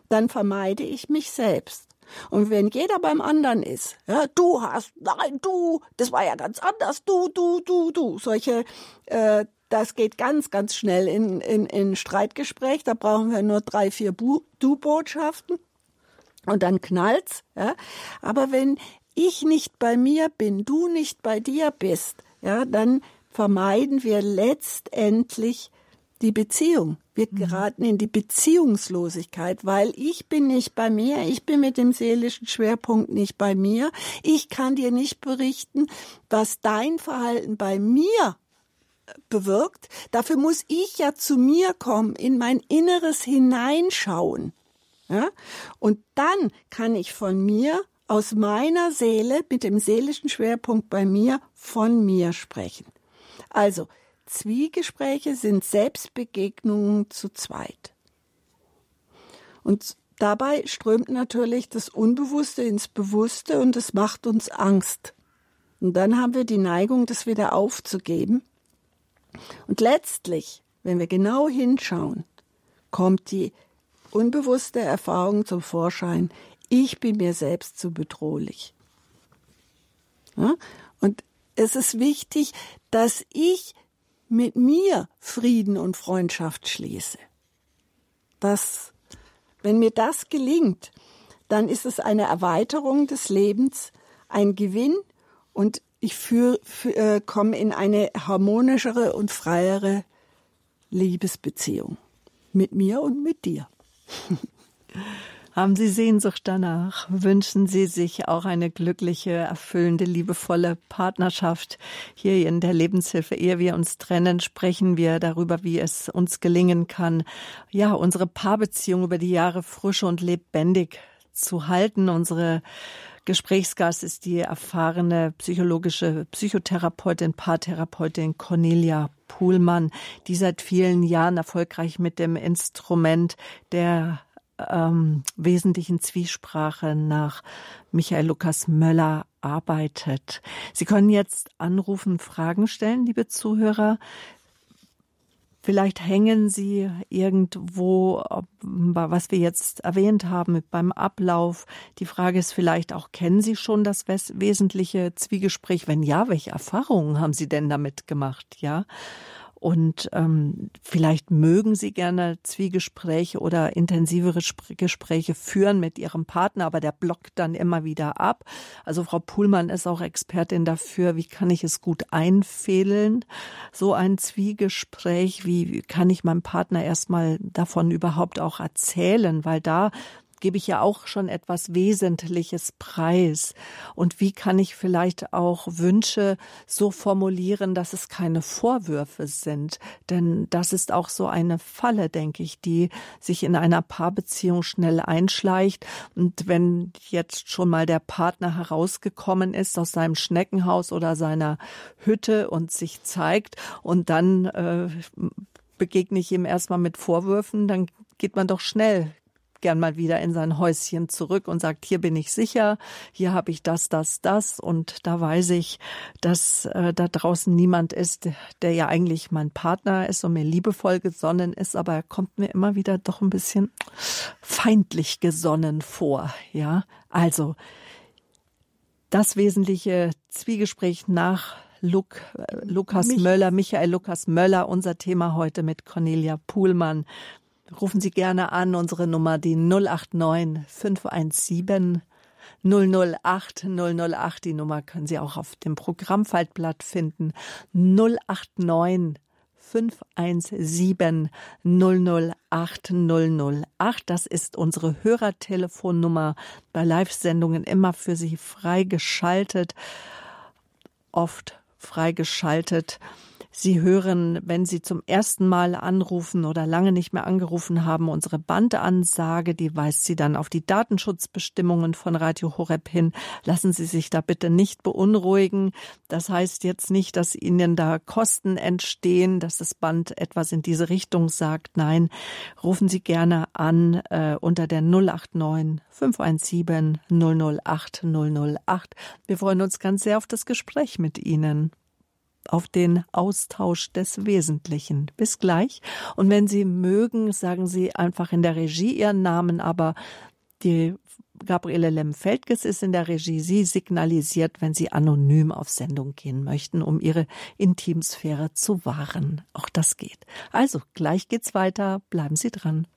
dann vermeide ich mich selbst. Und wenn jeder beim anderen ist, ja, du hast, nein, du, das war ja ganz anders, du, du, du, du, solche äh, das geht ganz, ganz schnell in, in, in Streitgespräch. Da brauchen wir nur drei, vier Du-Botschaften und dann knallt's. Ja? Aber wenn ich nicht bei mir bin, du nicht bei dir bist, ja, dann vermeiden wir letztendlich die Beziehung. Wir mhm. geraten in die Beziehungslosigkeit, weil ich bin nicht bei mir, ich bin mit dem seelischen Schwerpunkt nicht bei mir. Ich kann dir nicht berichten, was dein Verhalten bei mir bewirkt. Dafür muss ich ja zu mir kommen, in mein Inneres hineinschauen. Ja? Und dann kann ich von mir, aus meiner Seele, mit dem seelischen Schwerpunkt bei mir, von mir sprechen. Also, Zwiegespräche sind Selbstbegegnungen zu zweit. Und dabei strömt natürlich das Unbewusste ins Bewusste und es macht uns Angst. Und dann haben wir die Neigung, das wieder aufzugeben. Und letztlich, wenn wir genau hinschauen, kommt die unbewusste Erfahrung zum Vorschein, ich bin mir selbst zu bedrohlich. Ja? Und es ist wichtig, dass ich mit mir Frieden und Freundschaft schließe. Das, wenn mir das gelingt, dann ist es eine Erweiterung des Lebens, ein Gewinn und ich für, für, äh, komme in eine harmonischere und freiere Liebesbeziehung mit mir und mit dir. Haben Sie Sehnsucht danach? Wünschen Sie sich auch eine glückliche, erfüllende, liebevolle Partnerschaft? Hier in der Lebenshilfe, ehe wir uns trennen, sprechen wir darüber, wie es uns gelingen kann, ja, unsere Paarbeziehung über die Jahre frisch und lebendig zu halten. Unsere Gesprächsgast ist die erfahrene psychologische Psychotherapeutin, Paartherapeutin Cornelia Puhlmann, die seit vielen Jahren erfolgreich mit dem Instrument der ähm, wesentlichen Zwiesprache nach Michael Lukas Möller arbeitet. Sie können jetzt anrufen, Fragen stellen, liebe Zuhörer. Vielleicht hängen Sie irgendwo, was wir jetzt erwähnt haben, beim Ablauf. Die Frage ist vielleicht auch, kennen Sie schon das wesentliche Zwiegespräch? Wenn ja, welche Erfahrungen haben Sie denn damit gemacht? Ja. Und ähm, vielleicht mögen Sie gerne Zwiegespräche oder intensivere Gespräche führen mit Ihrem Partner, aber der blockt dann immer wieder ab. Also Frau Puhlmann ist auch Expertin dafür, wie kann ich es gut einfädeln, so ein Zwiegespräch, wie kann ich meinem Partner erstmal davon überhaupt auch erzählen, weil da gebe ich ja auch schon etwas Wesentliches preis. Und wie kann ich vielleicht auch Wünsche so formulieren, dass es keine Vorwürfe sind? Denn das ist auch so eine Falle, denke ich, die sich in einer Paarbeziehung schnell einschleicht. Und wenn jetzt schon mal der Partner herausgekommen ist aus seinem Schneckenhaus oder seiner Hütte und sich zeigt und dann äh, begegne ich ihm erstmal mit Vorwürfen, dann geht man doch schnell gern mal wieder in sein Häuschen zurück und sagt, hier bin ich sicher, hier habe ich das, das, das und da weiß ich, dass äh, da draußen niemand ist, der ja eigentlich mein Partner ist und mir liebevoll gesonnen ist, aber er kommt mir immer wieder doch ein bisschen feindlich gesonnen vor, ja. Also, das wesentliche Zwiegespräch nach Luk, äh, Lukas Mich Möller, Michael Lukas Möller, unser Thema heute mit Cornelia Puhlmann. Rufen Sie gerne an, unsere Nummer die 089 517 008 008. Die Nummer können Sie auch auf dem Programmfaltblatt finden. 089 517 008 008. Das ist unsere Hörertelefonnummer bei Live-Sendungen immer für Sie freigeschaltet. Oft freigeschaltet. Sie hören, wenn Sie zum ersten Mal anrufen oder lange nicht mehr angerufen haben, unsere Bandansage, die weist Sie dann auf die Datenschutzbestimmungen von Radio Horeb hin. Lassen Sie sich da bitte nicht beunruhigen. Das heißt jetzt nicht, dass Ihnen da Kosten entstehen, dass das Band etwas in diese Richtung sagt. Nein, rufen Sie gerne an äh, unter der 089 517 008 008. Wir freuen uns ganz sehr auf das Gespräch mit Ihnen auf den Austausch des Wesentlichen. Bis gleich. Und wenn Sie mögen, sagen Sie einfach in der Regie Ihren Namen, aber die Gabriele Lemm-Feldges ist in der Regie. Sie signalisiert, wenn Sie anonym auf Sendung gehen möchten, um Ihre Intimsphäre zu wahren. Auch das geht. Also, gleich geht's weiter. Bleiben Sie dran.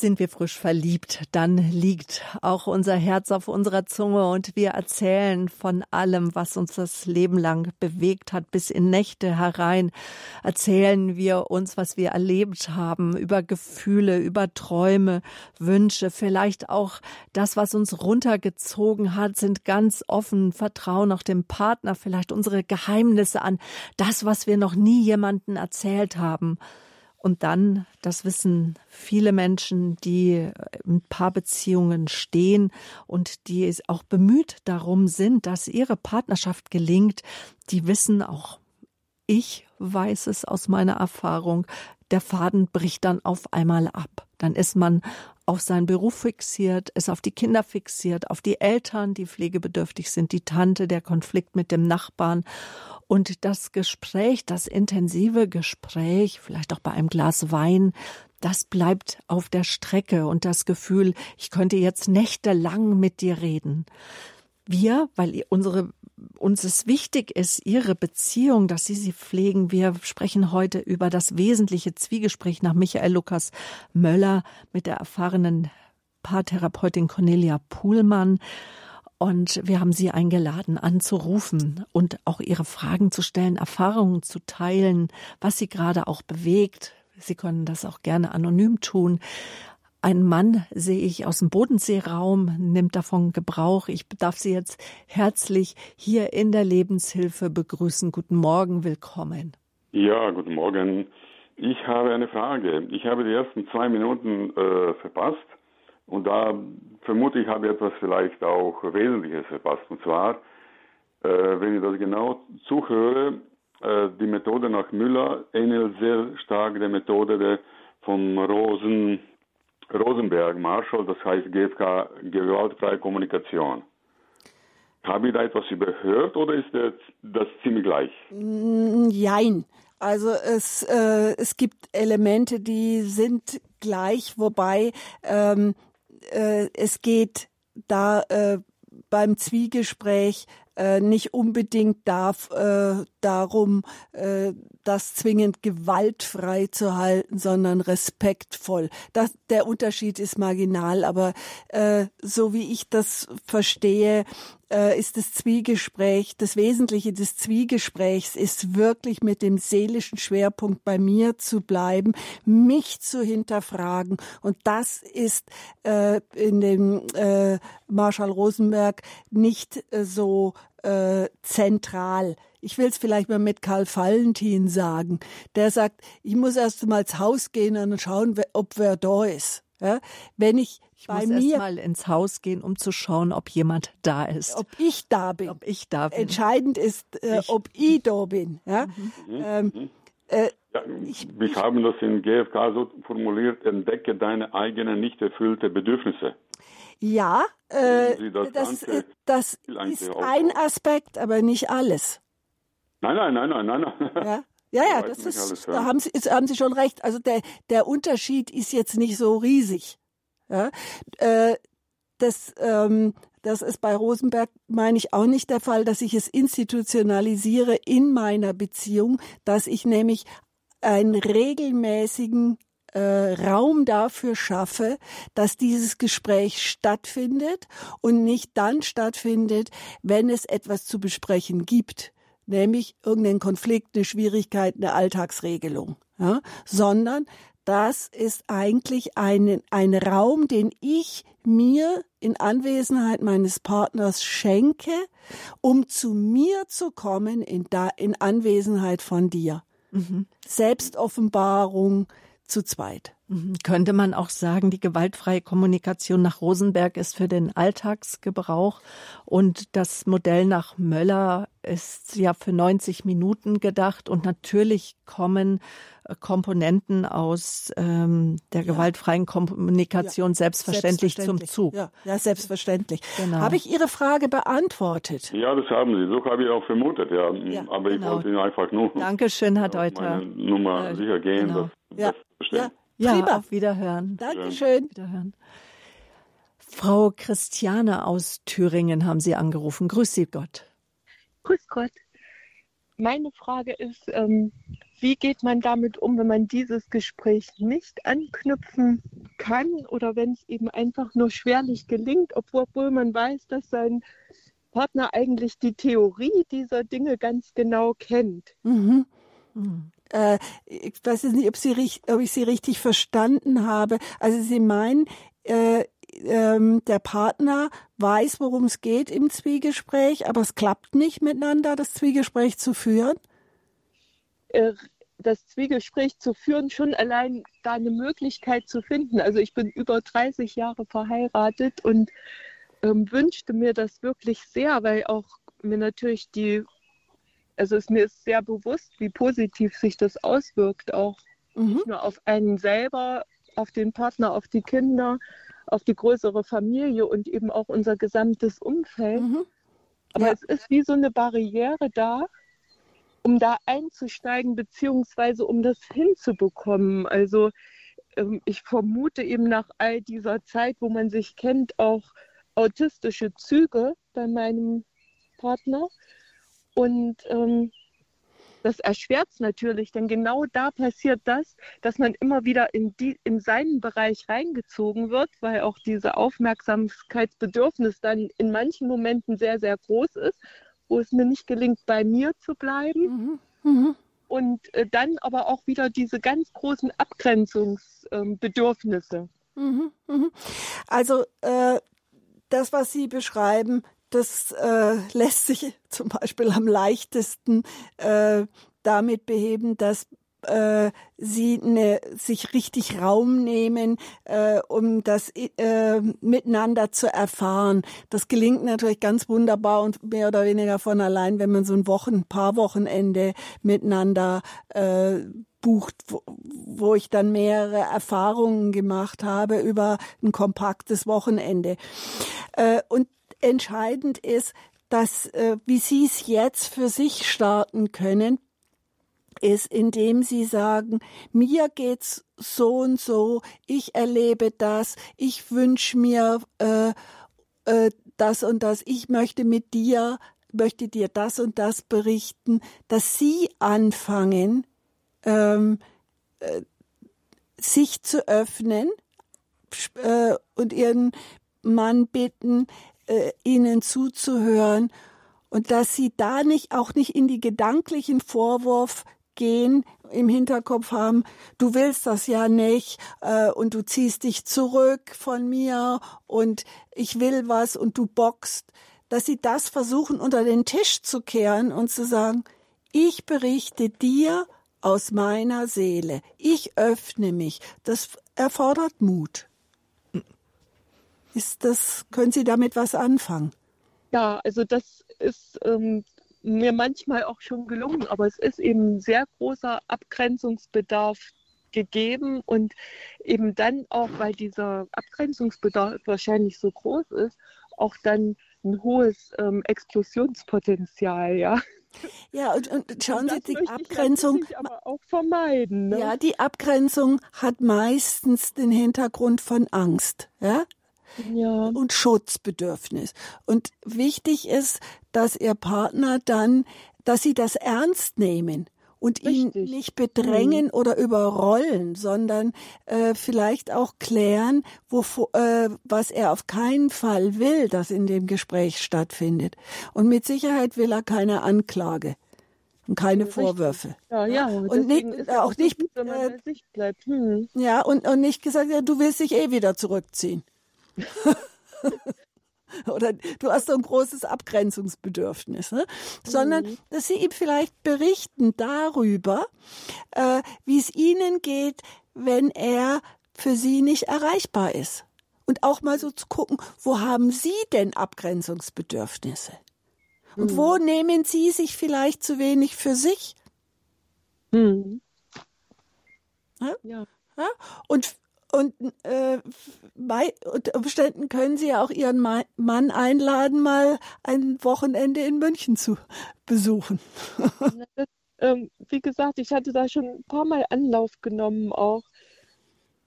Sind wir frisch verliebt, dann liegt auch unser Herz auf unserer Zunge und wir erzählen von allem, was uns das Leben lang bewegt hat, bis in Nächte herein. Erzählen wir uns, was wir erlebt haben, über Gefühle, über Träume, Wünsche, vielleicht auch das, was uns runtergezogen hat, sind ganz offen, vertrauen auch dem Partner, vielleicht unsere Geheimnisse an, das, was wir noch nie jemanden erzählt haben. Und dann, das wissen viele Menschen, die in Paarbeziehungen stehen und die auch bemüht darum sind, dass ihre Partnerschaft gelingt, die wissen auch, ich weiß es aus meiner Erfahrung, der Faden bricht dann auf einmal ab. Dann ist man auf seinen Beruf fixiert, ist auf die Kinder fixiert, auf die Eltern, die pflegebedürftig sind, die Tante, der Konflikt mit dem Nachbarn. Und das Gespräch, das intensive Gespräch, vielleicht auch bei einem Glas Wein, das bleibt auf der Strecke und das Gefühl, ich könnte jetzt nächtelang mit dir reden. Wir, weil unsere uns es wichtig ist, Ihre Beziehung, dass Sie sie pflegen. Wir sprechen heute über das wesentliche Zwiegespräch nach Michael Lukas Möller mit der erfahrenen Paartherapeutin Cornelia Puhlmann. Und wir haben Sie eingeladen, anzurufen und auch Ihre Fragen zu stellen, Erfahrungen zu teilen, was Sie gerade auch bewegt. Sie können das auch gerne anonym tun. Ein Mann sehe ich aus dem Bodenseeraum, nimmt davon Gebrauch. Ich darf Sie jetzt herzlich hier in der Lebenshilfe begrüßen. Guten Morgen, willkommen. Ja, guten Morgen. Ich habe eine Frage. Ich habe die ersten zwei Minuten äh, verpasst und da vermute ich, habe ich etwas vielleicht auch Wesentliches verpasst. Und zwar, äh, wenn ich das genau zuhöre, äh, die Methode nach Müller ähnelt sehr stark der Methode der, von Rosen, Rosenberg, Marshall, das heißt GFK, gewaltfreie Kommunikation. Habe ich da etwas überhört oder ist das, das ziemlich gleich? Jein. Also es, äh, es gibt Elemente, die sind gleich, wobei ähm, äh, es geht da äh, beim Zwiegespräch äh, nicht unbedingt darf, äh, darum, äh, das zwingend gewaltfrei zu halten, sondern respektvoll. Das, der Unterschied ist marginal, aber äh, so wie ich das verstehe, äh, ist das Zwiegespräch, das Wesentliche des Zwiegesprächs ist wirklich mit dem seelischen Schwerpunkt bei mir zu bleiben, mich zu hinterfragen. Und das ist äh, in dem äh, Marshall Rosenberg nicht äh, so äh, zentral. Ich will es vielleicht mal mit Karl Valentin sagen. Der sagt, ich muss erst mal ins Haus gehen und schauen, ob wer da ist. Ja? Wenn ich ich bei muss mir erst mal ins Haus gehen, um zu schauen, ob jemand da ist. ob ich da bin. Ob ich da bin. Entscheidend ist, äh, Ich. ob ich da bin. Ja? Mhm. Ähm, äh, Ja, Ich- wir haben das in GFK so formuliert, entdecke deine eigenen nicht erfüllte Bedürfnisse. Ja, äh, das das, äh, das ist ein. Aspekt, aber nicht alles. Nein, nein, nein, nein, nein. nein. Ja, ja, ja das ist, da haben Sie, haben Sie schon recht. Also der, der Unterschied ist jetzt nicht so riesig. Ja? Äh, das, ähm, das ist bei Rosenberg, meine ich, auch nicht der Fall, dass ich es institutionalisiere in meiner Beziehung, dass ich nämlich einen regelmäßigen äh, Raum dafür schaffe, dass dieses Gespräch stattfindet und nicht dann stattfindet, wenn es etwas zu besprechen gibt, nämlich irgendeinen Konflikt, eine Schwierigkeit, eine Alltagsregelung, ja? sondern das ist eigentlich ein, ein Raum, den ich mir in Anwesenheit meines Partners schenke, um zu mir zu kommen in, da, in Anwesenheit von dir. Selbstoffenbarung zu zweit. Mhm. Könnte man auch sagen, die gewaltfreie Kommunikation nach Rosenberg ist für den Alltagsgebrauch und das Modell nach Möller ist ja für 90 Minuten gedacht und natürlich kommen äh, Komponenten aus ähm, der gewaltfreien Kommunikation selbstverständlich, zum Zug. Ja, ja selbstverständlich. Genau. Habe ich Ihre Frage beantwortet? Ja, das haben Sie. So habe ich auch vermutet, ja. Ja, Aber ich genau. wollte Ihnen einfach nur Dankeschön, Herr Deuter. meine Nummer Äh, sicher gehen, genau. dass Ja. Ja, Prima. auf Wiederhören. Dankeschön. Wiederhören. Frau Christiane aus Thüringen haben Sie angerufen. Grüß Sie Gott. Grüß Gott. Meine Frage ist, ähm, wie geht man damit um, wenn man dieses Gespräch nicht anknüpfen kann oder wenn es eben einfach nur schwerlich gelingt, obwohl man weiß, dass sein Partner eigentlich die Theorie dieser Dinge ganz genau kennt. Mhm. Mhm. Äh, ich weiß nicht, ob, Sie, ob, ich Sie richtig verstanden habe. Also Sie meinen, äh, ähm, der Partner weiß, worum es geht im Zwiegespräch, aber es klappt nicht miteinander, das Zwiegespräch zu führen? Äh, das Zwiegespräch zu führen, schon allein da eine Möglichkeit zu finden. Also ich bin über 30 Jahre verheiratet und ähm, wünschte mir das wirklich sehr, weil auch mir natürlich die, also es mir ist sehr bewusst, wie positiv sich das auswirkt, auch mhm. nicht nur auf einen selber, auf den Partner, auf die Kinder, auf die größere Familie und eben auch unser gesamtes Umfeld. Mhm. Aber ja. es ist wie so eine Barriere da, um da einzusteigen, beziehungsweise um das hinzubekommen. Also ähm, ich vermute eben nach all dieser Zeit, wo man sich kennt, auch autistische Züge bei meinem Partner. Und ähm, das erschwert es natürlich, denn genau da passiert das, dass man immer wieder in, die, in seinen Bereich reingezogen wird, weil auch diese Aufmerksamkeitsbedürfnis dann in manchen Momenten sehr, sehr groß ist wo es mir nicht gelingt, bei mir zu bleiben. Mhm. Mhm. Und äh, dann aber auch wieder diese ganz großen Abgrenzungsbedürfnisse. Ähm, mhm. Also äh, das, was Sie beschreiben, das äh, lässt sich zum Beispiel am leichtesten äh, damit beheben, dass äh, sie ne, sich richtig Raum nehmen, äh, um das äh, miteinander zu erfahren. Das gelingt natürlich ganz wunderbar und mehr oder weniger von allein, wenn man so ein Wochen, paar Wochenende miteinander äh, bucht, wo, wo ich dann mehrere Erfahrungen gemacht habe über ein kompaktes Wochenende. Äh, und entscheidend ist, dass, äh, wie Sie es jetzt für sich starten können, ist, indem sie sagen, mir geht's so und so, ich erlebe das, ich wünsche mir äh, äh, das und das, ich möchte mit dir, möchte dir das und das berichten, dass sie anfangen, ähm, äh, sich zu öffnen äh, und ihren Mann bitten, äh, ihnen zuzuhören und dass sie da nicht auch nicht in die gedanklichen Vorwurf gehen, im Hinterkopf haben, du willst das ja nicht äh, und du ziehst dich zurück von mir und ich will was und du bockst, dass sie das versuchen unter den Tisch zu kehren und zu sagen, ich berichte dir aus meiner Seele, ich öffne mich. Das erfordert Mut. Ist das, können Sie damit was anfangen? Ja, also das ist ähm, mir manchmal auch schon gelungen, aber es ist eben sehr großer Abgrenzungsbedarf gegeben und eben dann auch, weil dieser Abgrenzungsbedarf wahrscheinlich so groß ist, auch dann ein hohes ähm, Explosionspotenzial, ja. Ja, und, und schauen und Sie, die Abgrenzung. Aber auch vermeiden. Ne? Ja, die Abgrenzung hat meistens den Hintergrund von Angst. Ja? Ja. und Schutzbedürfnis. Und wichtig ist, dass ihr Partner dann, dass sie das ernst nehmen und Richtig. ihn nicht bedrängen mhm. oder überrollen, sondern äh, vielleicht auch klären, wo, äh, was er auf keinen Fall will, dass in dem Gespräch stattfindet. Und mit Sicherheit will er keine Anklage und keine Richtig. Vorwürfe. Ja, ja. Und nicht, auch nicht, gut, äh, hm. ja, und, und nicht gesagt, ja, du willst dich eh wieder zurückziehen. Oder du hast so ein großes Abgrenzungsbedürfnis, ne? sondern mhm. dass sie ihm vielleicht berichten darüber, äh, wie es ihnen geht, wenn er für sie nicht erreichbar ist. Und auch mal so zu gucken, wo haben sie denn Abgrenzungsbedürfnisse? Und mhm. wo nehmen sie sich vielleicht zu wenig für sich? Mhm. Ja? ja. ja? Und und äh, bei Umständen können Sie ja auch Ihren Mann einladen, mal ein Wochenende in München zu besuchen. Das, ähm, wie gesagt, ich hatte da schon ein paar Mal Anlauf genommen auch.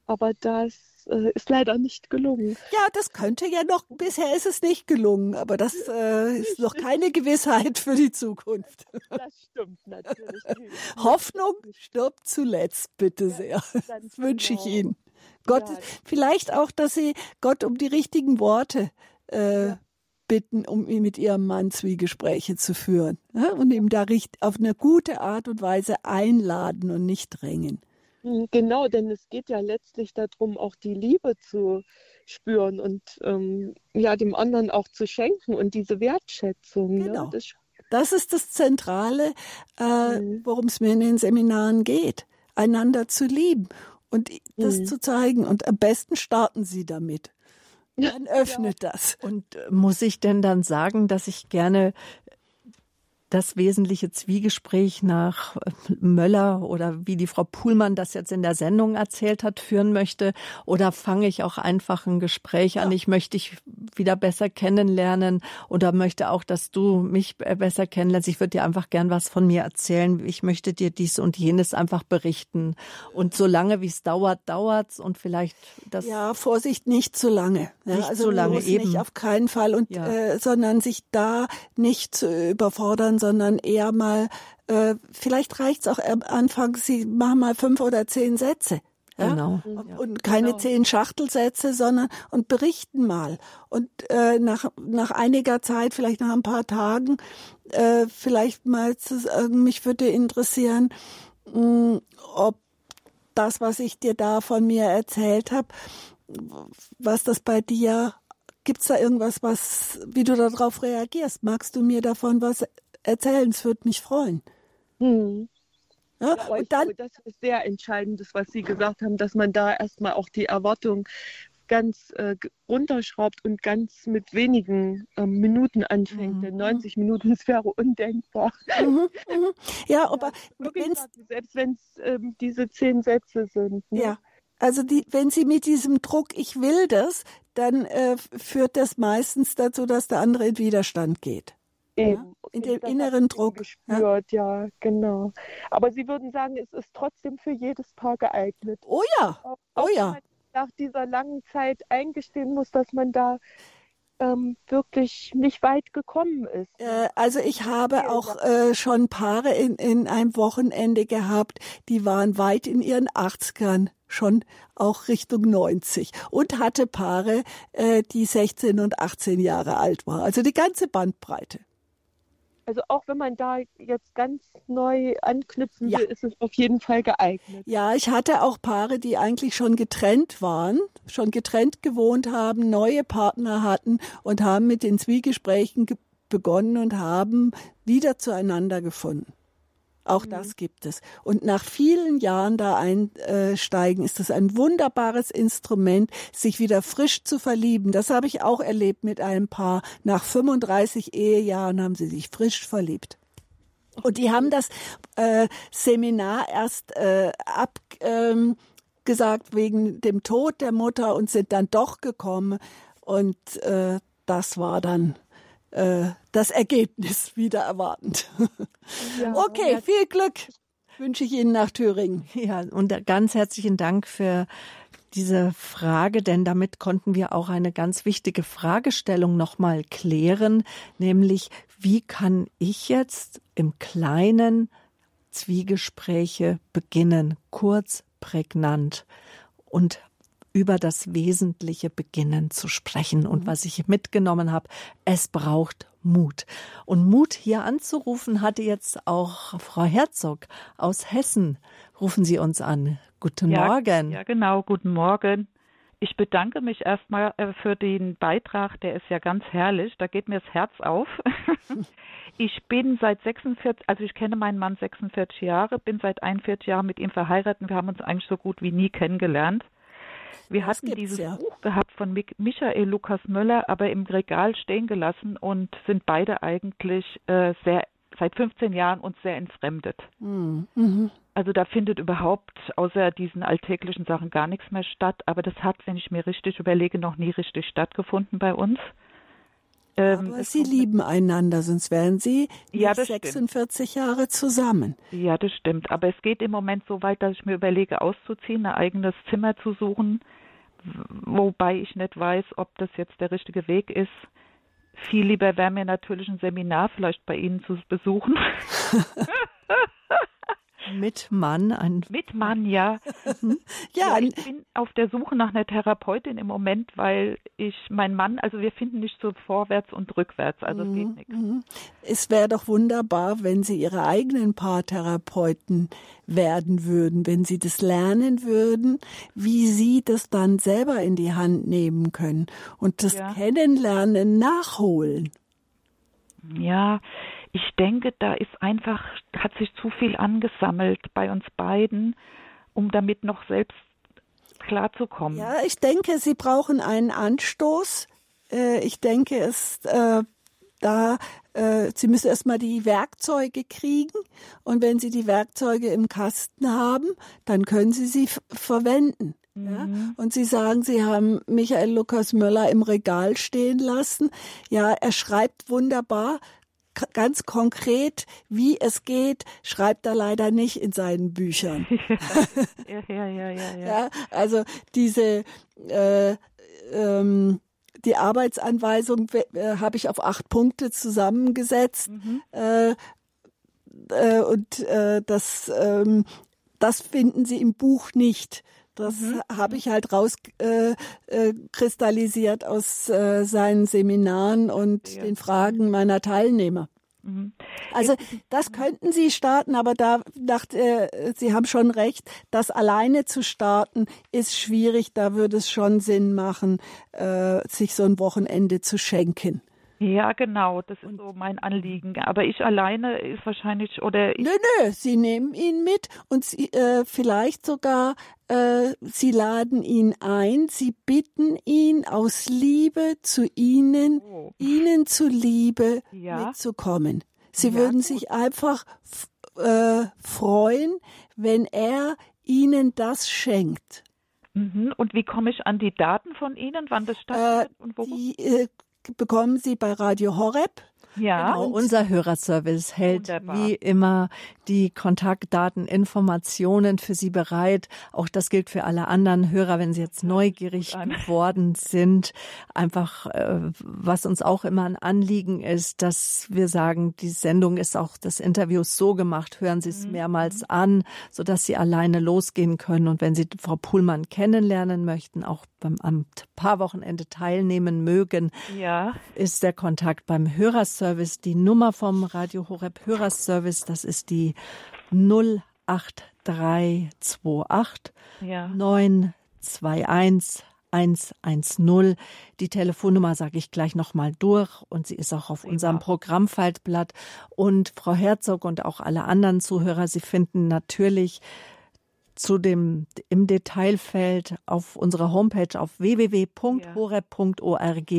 Aber das das äh, ist leider nicht gelungen. Ja, das könnte ja noch, bisher ist es nicht gelungen, aber das äh, ist noch keine Gewissheit für die Zukunft. Das stimmt natürlich. Hoffnung stirbt zuletzt, bitte sehr. Das wünsche ich genau. Ihnen. Gott, ja. vielleicht auch, dass Sie Gott um die richtigen Worte äh, ja. bitten, um mit Ihrem Mann Zwiegespräche zu führen. Ja? Und ihm da auf eine gute Art und Weise einladen und nicht drängen. Hm, genau, denn es geht ja letztlich darum, auch die Liebe zu spüren und ähm, ja, dem anderen auch zu schenken und diese Wertschätzung. Ne? Genau. Ne? Das, das, ist das Zentrale, äh, mhm. worum es mir in den Seminaren geht, einander zu lieben und das mhm. zu zeigen. Und am besten starten Sie damit. Dann öffnet ja. das. Und äh, muss ich denn dann sagen, dass ich gerne das wesentliche Zwiegespräch nach Möller oder wie die Frau Puhlmann das jetzt in der Sendung erzählt hat, führen möchte? Oder fange ich auch einfach ein Gespräch an? Ich möchte dich wieder besser kennenlernen oder möchte auch, dass du mich besser kennenlernst. Ich würde dir einfach gern was von mir erzählen. Ich möchte dir dies und jenes einfach berichten. Und solange wie es dauert, dauert's und vielleicht das. Ja, Vorsicht, nicht zu lange. Ja, nicht also zu lange eben. Nicht auf keinen Fall und, ja. äh, sondern sich da nicht zu überfordern, sondern eher mal, äh, vielleicht reicht es auch am Anfang, Sie machen mal fünf oder zehn Sätze. Ja? Genau. Und keine genau. zehn Schachtelsätze, sondern und berichten mal. Und äh, nach, nach einiger Zeit, vielleicht nach ein paar Tagen, äh, vielleicht mal zu sagen, mich würde interessieren, mh, hm, ob das, was ich dir da von mir erzählt habe, was das bei dir Gibt es da irgendwas, was, wie du darauf reagierst? Magst du mir davon was erzählen, es würde mich freuen. Hm. Ja, ja, und dann, das ist sehr entscheidend, was Sie gesagt haben, dass man da erstmal auch die Erwartung ganz äh, runterschraubt und ganz mit wenigen äh, Minuten anfängt. Mhm. Denn 90 Minuten, das wäre undenkbar. Mhm, mhm. Ja, aber ja, selbst wenn es ähm, diese zehn Sätze sind. Ne? Ja, also die, wenn Sie mit diesem Druck, ich will das, dann äh, führt das meistens dazu, dass der andere in Widerstand geht. Eben. Ja, in dem inneren Druck. Gespürt, ja. ja. genau. Aber Sie würden sagen, es ist trotzdem für jedes Paar geeignet. Oh ja, auch, oh ja. nach dieser langen Zeit eingestehen muss, dass man da ähm, wirklich nicht weit gekommen ist. Äh, also ich habe auch äh, schon Paare in, in einem Wochenende gehabt, die waren weit in ihren 80ern schon auch Richtung 90 und hatte Paare, äh, die 16 und 18 Jahre alt waren. Also die ganze Bandbreite. Also auch wenn man da jetzt ganz neu anknüpfen ja. will, ist es auf jeden Fall geeignet. Ja, ich hatte auch Paare, die eigentlich schon getrennt waren, schon getrennt gewohnt haben, neue Partner hatten und haben mit den Zwiegesprächen begonnen und haben wieder zueinander gefunden. Auch mhm. das gibt es. Und nach vielen Jahren da einsteigen, ist es ein wunderbares Instrument, sich wieder frisch zu verlieben. Das habe ich auch erlebt mit einem Paar. Nach 35 Ehejahren haben sie sich frisch verliebt. Und die haben das äh, Seminar erst äh, abgesagt ähm, wegen dem Tod der Mutter und sind dann doch gekommen. Und äh, das war dann äh, das Ergebnis wieder erwartend. Ja, okay, viel Glück wünsche ich Ihnen nach Thüringen. Ja, und ganz herzlichen Dank für diese Frage, denn damit konnten wir auch eine ganz wichtige Fragestellung nochmal klären, nämlich wie kann ich jetzt im Kleinen Zwiegespräche beginnen, kurz, prägnant und über das Wesentliche beginnen zu sprechen. Und mhm. was ich mitgenommen habe, es braucht Mut. Und Mut hier anzurufen hatte jetzt auch Frau Herzog aus Hessen. Rufen Sie uns an. Guten ja, Morgen. Ja, genau. Guten Morgen. Ich bedanke mich erstmal äh, für den Beitrag, der ist ja ganz herrlich. Da geht mir das Herz auf. Ich bin seit 46, also ich kenne meinen Mann 46 Jahre, bin seit 41 Jahren mit ihm verheiratet. Wir haben uns eigentlich so gut wie nie kennengelernt. Wir das hatten dieses ja. Buch gehabt von Michael Lukas Möller, aber im Regal stehen gelassen und sind beide eigentlich äh, sehr seit 15 Jahren uns sehr entfremdet. Mhm. mhm. Also da findet überhaupt außer diesen alltäglichen Sachen gar nichts mehr statt. Aber das hat, wenn ich mir richtig überlege, noch nie richtig stattgefunden bei uns. Ähm, Aber Sie lieben einander, sonst wären Sie ja, 46 stimmt. Jahre zusammen. Ja, das stimmt. Aber es geht im Moment so weit, dass ich mir überlege, auszuziehen, ein eigenes Zimmer zu suchen wobei ich nicht weiß, ob das jetzt der richtige Weg ist. Viel lieber wäre mir natürlich ein Seminar vielleicht bei Ihnen zu besuchen. Mit Mann. Ein Mit Mann, ja. Mhm. ja, ja, ich bin auf der Suche nach einer Therapeutin im Moment, weil ich, mein Mann, also wir finden nicht so vorwärts und rückwärts, also es geht Mhm, nichts. Es wäre doch wunderbar, wenn Sie Ihre eigenen Paartherapeuten werden würden, wenn Sie das lernen würden, wie Sie das dann selber in die Hand nehmen können und das Ja. Kennenlernen nachholen. Ja, ich denke, da ist einfach, hat sich zu viel angesammelt bei uns beiden, um damit noch selbst klarzukommen. Ja, ich denke, Sie brauchen einen Anstoß. Äh, Ich denke, es äh, da äh, Sie müssen erstmal die Werkzeuge kriegen und wenn Sie die Werkzeuge im Kasten haben, dann können Sie sie verwenden. Ja? Und Sie sagen, Sie haben Michael Lukas Möller im Regal stehen lassen. Ja, er schreibt wunderbar. Ganz konkret, wie es geht, schreibt er leider nicht in seinen Büchern. Ja, ja, ja, ja, ja. Ja, also diese äh, ähm, die Arbeitsanweisung äh, habe ich auf acht Punkte zusammengesetzt äh, äh, und äh, das ähm, das finden Sie im Buch nicht. Das habe ich halt rauskristallisiert äh, äh, aus äh, seinen Seminaren und den Fragen meiner Teilnehmer. Also das könnten Sie starten, aber da dachte äh, Sie haben schon recht, das alleine zu starten ist schwierig. Da würde es schon Sinn machen, äh, sich so ein Wochenende zu schenken. Ja, genau, das ist so mein Anliegen. Aber ich alleine ist wahrscheinlich, oder ich, Nö, nö, Sie nehmen ihn mit und Sie, äh, vielleicht sogar äh, Sie laden ihn ein. Sie bitten ihn aus Liebe zu Ihnen, Oh. Ihnen zuliebe Ja. mitzukommen. Sie Ja, würden gut. sich einfach äh, freuen, wenn er Ihnen das schenkt. mhm. und wie komme ich an die Daten von Ihnen, wann das Äh, stattfindet und wo? die äh, bekommen Sie bei Radio Horeb. Ja, Genau, unser Hörerservice hält Wunderbar. wie immer die Kontaktdaten, Informationen für Sie bereit. Auch das gilt für alle anderen Hörer, wenn Sie jetzt neugierig geworden sind. Einfach, äh, was uns auch immer ein Anliegen ist, dass wir sagen, die Sendung ist auch das Interview so gemacht, hören Sie es Mhm. mehrmals an, sodass Sie alleine losgehen können. Und wenn Sie Frau Puhlmann kennenlernen möchten, auch beim am Paarwochenende teilnehmen mögen, ja, ist der Kontakt beim Hörerservice. Die Nummer vom Radio Horeb Hörerservice, das ist die 08328 ja. 921 110. Die Telefonnummer sage ich gleich nochmal durch und sie ist auch auf unserem Programmfaltblatt. Und Frau Herzog und auch alle anderen Zuhörer, Sie finden natürlich zu dem im Detailfeld auf unserer Homepage auf www.horeb.org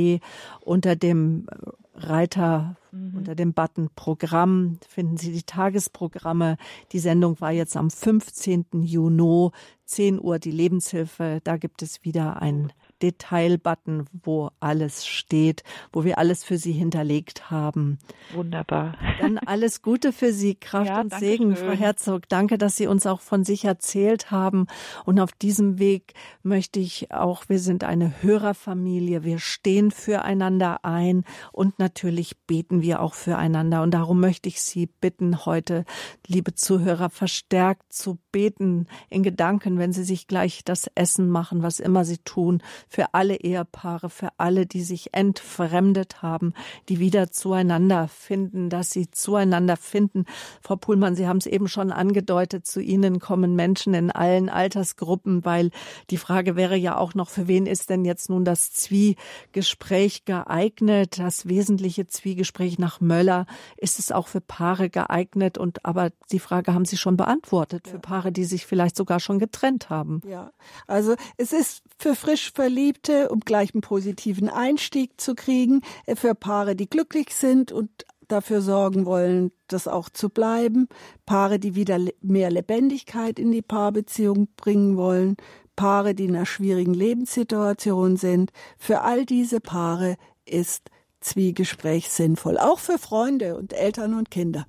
unter dem Reiter unter dem Button Programm finden Sie die Tagesprogramme. Die Sendung war jetzt am 15. Juni, 10 Uhr die Lebenshilfe. Da gibt es wieder ein Detailbutton, wo alles steht, wo wir alles für Sie hinterlegt haben. Wunderbar. Dann alles Gute für Sie, Kraft Ja, und Segen, schön. Frau Herzog. Danke, dass Sie uns auch von sich erzählt haben. Und auf diesem Weg möchte ich auch, wir sind eine Hörerfamilie, wir stehen füreinander ein und natürlich beten wir auch füreinander. Und darum möchte ich Sie bitten, heute, liebe Zuhörer, verstärkt zu beten in Gedanken, wenn Sie sich gleich das Essen machen, was immer Sie tun, für alle Ehepaare, für alle, die sich entfremdet haben, die wieder zueinander finden, dass sie zueinander finden. Frau Puhlmann, Sie haben es eben schon angedeutet, zu Ihnen kommen Menschen in allen Altersgruppen, weil die Frage wäre ja auch noch, für wen ist denn jetzt nun das Zwiegespräch geeignet, das wesentliche Zwiegespräch nach Möller? Ist es auch für Paare geeignet? Und aber die Frage haben Sie schon beantwortet, für Paare, die sich vielleicht sogar schon getrennt haben. Ja, also es ist für frisch Verliebte, um gleich einen positiven Einstieg zu kriegen, äh, für Paare, die glücklich sind und dafür sorgen wollen, das auch zu bleiben, Paare, die wieder mehr Lebendigkeit in die Paarbeziehung bringen wollen, Paare, die in einer schwierigen Lebenssituation sind. Für all diese Paare ist Zwiegespräch sinnvoll, auch für Freunde und Eltern und Kinder.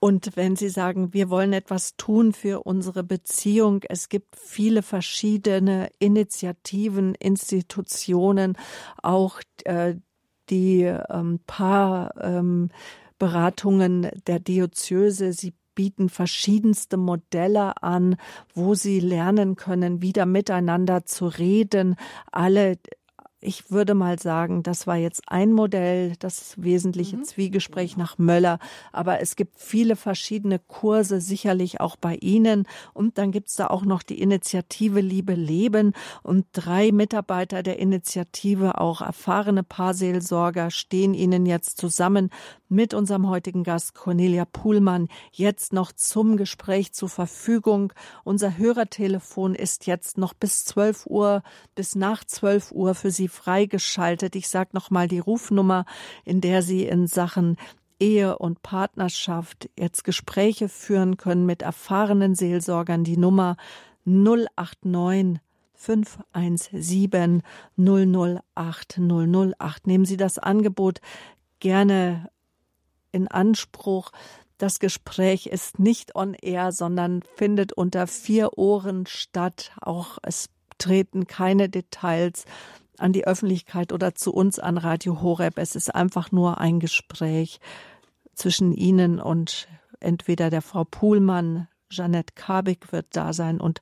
Und wenn Sie sagen, wir wollen etwas tun für unsere Beziehung, es gibt viele verschiedene Initiativen, Institutionen, auch äh, die ähm, Paarberatungen ähm, der Diözese. Sie bieten verschiedenste Modelle an, wo sie lernen können, wieder miteinander zu reden. Alle ich würde mal sagen, das war jetzt ein Modell, das wesentliche mhm. Zwiegespräch nach Möller. Aber es gibt viele verschiedene Kurse, sicherlich auch bei Ihnen. Und dann gibt's da auch noch die Initiative Liebe Leben. Und drei Mitarbeiter der Initiative, auch erfahrene Paarseelsorger, stehen Ihnen jetzt zusammen mit unserem heutigen Gast Cornelia Puhlmann jetzt noch zum Gespräch zur Verfügung. Unser Hörertelefon ist jetzt noch bis 12 Uhr, bis nach 12 Uhr für Sie freigeschaltet. Ich sage nochmal die Rufnummer, in der Sie in Sachen Ehe und Partnerschaft jetzt Gespräche führen können mit erfahrenen Seelsorgern. Die Nummer 089 517 008 008. Nehmen Sie das Angebot gerne in Anspruch. Das Gespräch ist nicht on air, sondern findet unter vier Ohren statt. Auch es treten keine Details an die Öffentlichkeit oder zu uns an Radio Horeb. Es ist einfach nur ein Gespräch zwischen Ihnen und entweder der Frau Puhlmann, Jeanette Kabik wird da sein und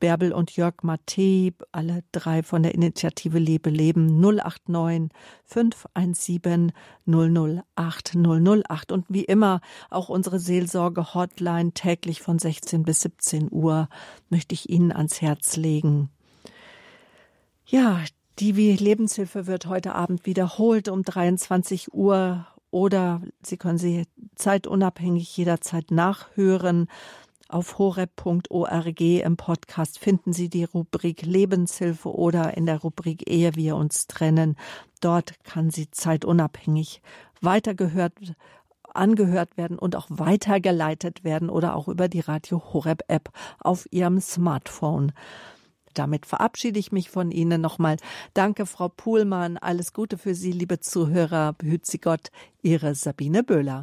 Bärbel und Jörg Mattei, alle drei von der Initiative Lebe Leben 089 517 008 008 und wie immer auch unsere Seelsorge Hotline täglich von 16 bis 17 Uhr möchte ich Ihnen ans Herz legen. Ja, die Lebenshilfe wird heute Abend wiederholt um 23 Uhr oder Sie können sie zeitunabhängig jederzeit nachhören. Auf horeb.org im Podcast finden Sie die Rubrik Lebenshilfe oder in der Rubrik Ehe wir uns trennen. Dort kann sie zeitunabhängig weitergehört, angehört werden und auch weitergeleitet werden oder auch über die Radio Horeb App auf Ihrem Smartphone. Damit verabschiede ich mich von Ihnen nochmal. Danke, Frau Puhlmann. Alles Gute für Sie, liebe Zuhörer. Behüt Sie Gott. Ihre Sabine Böhler.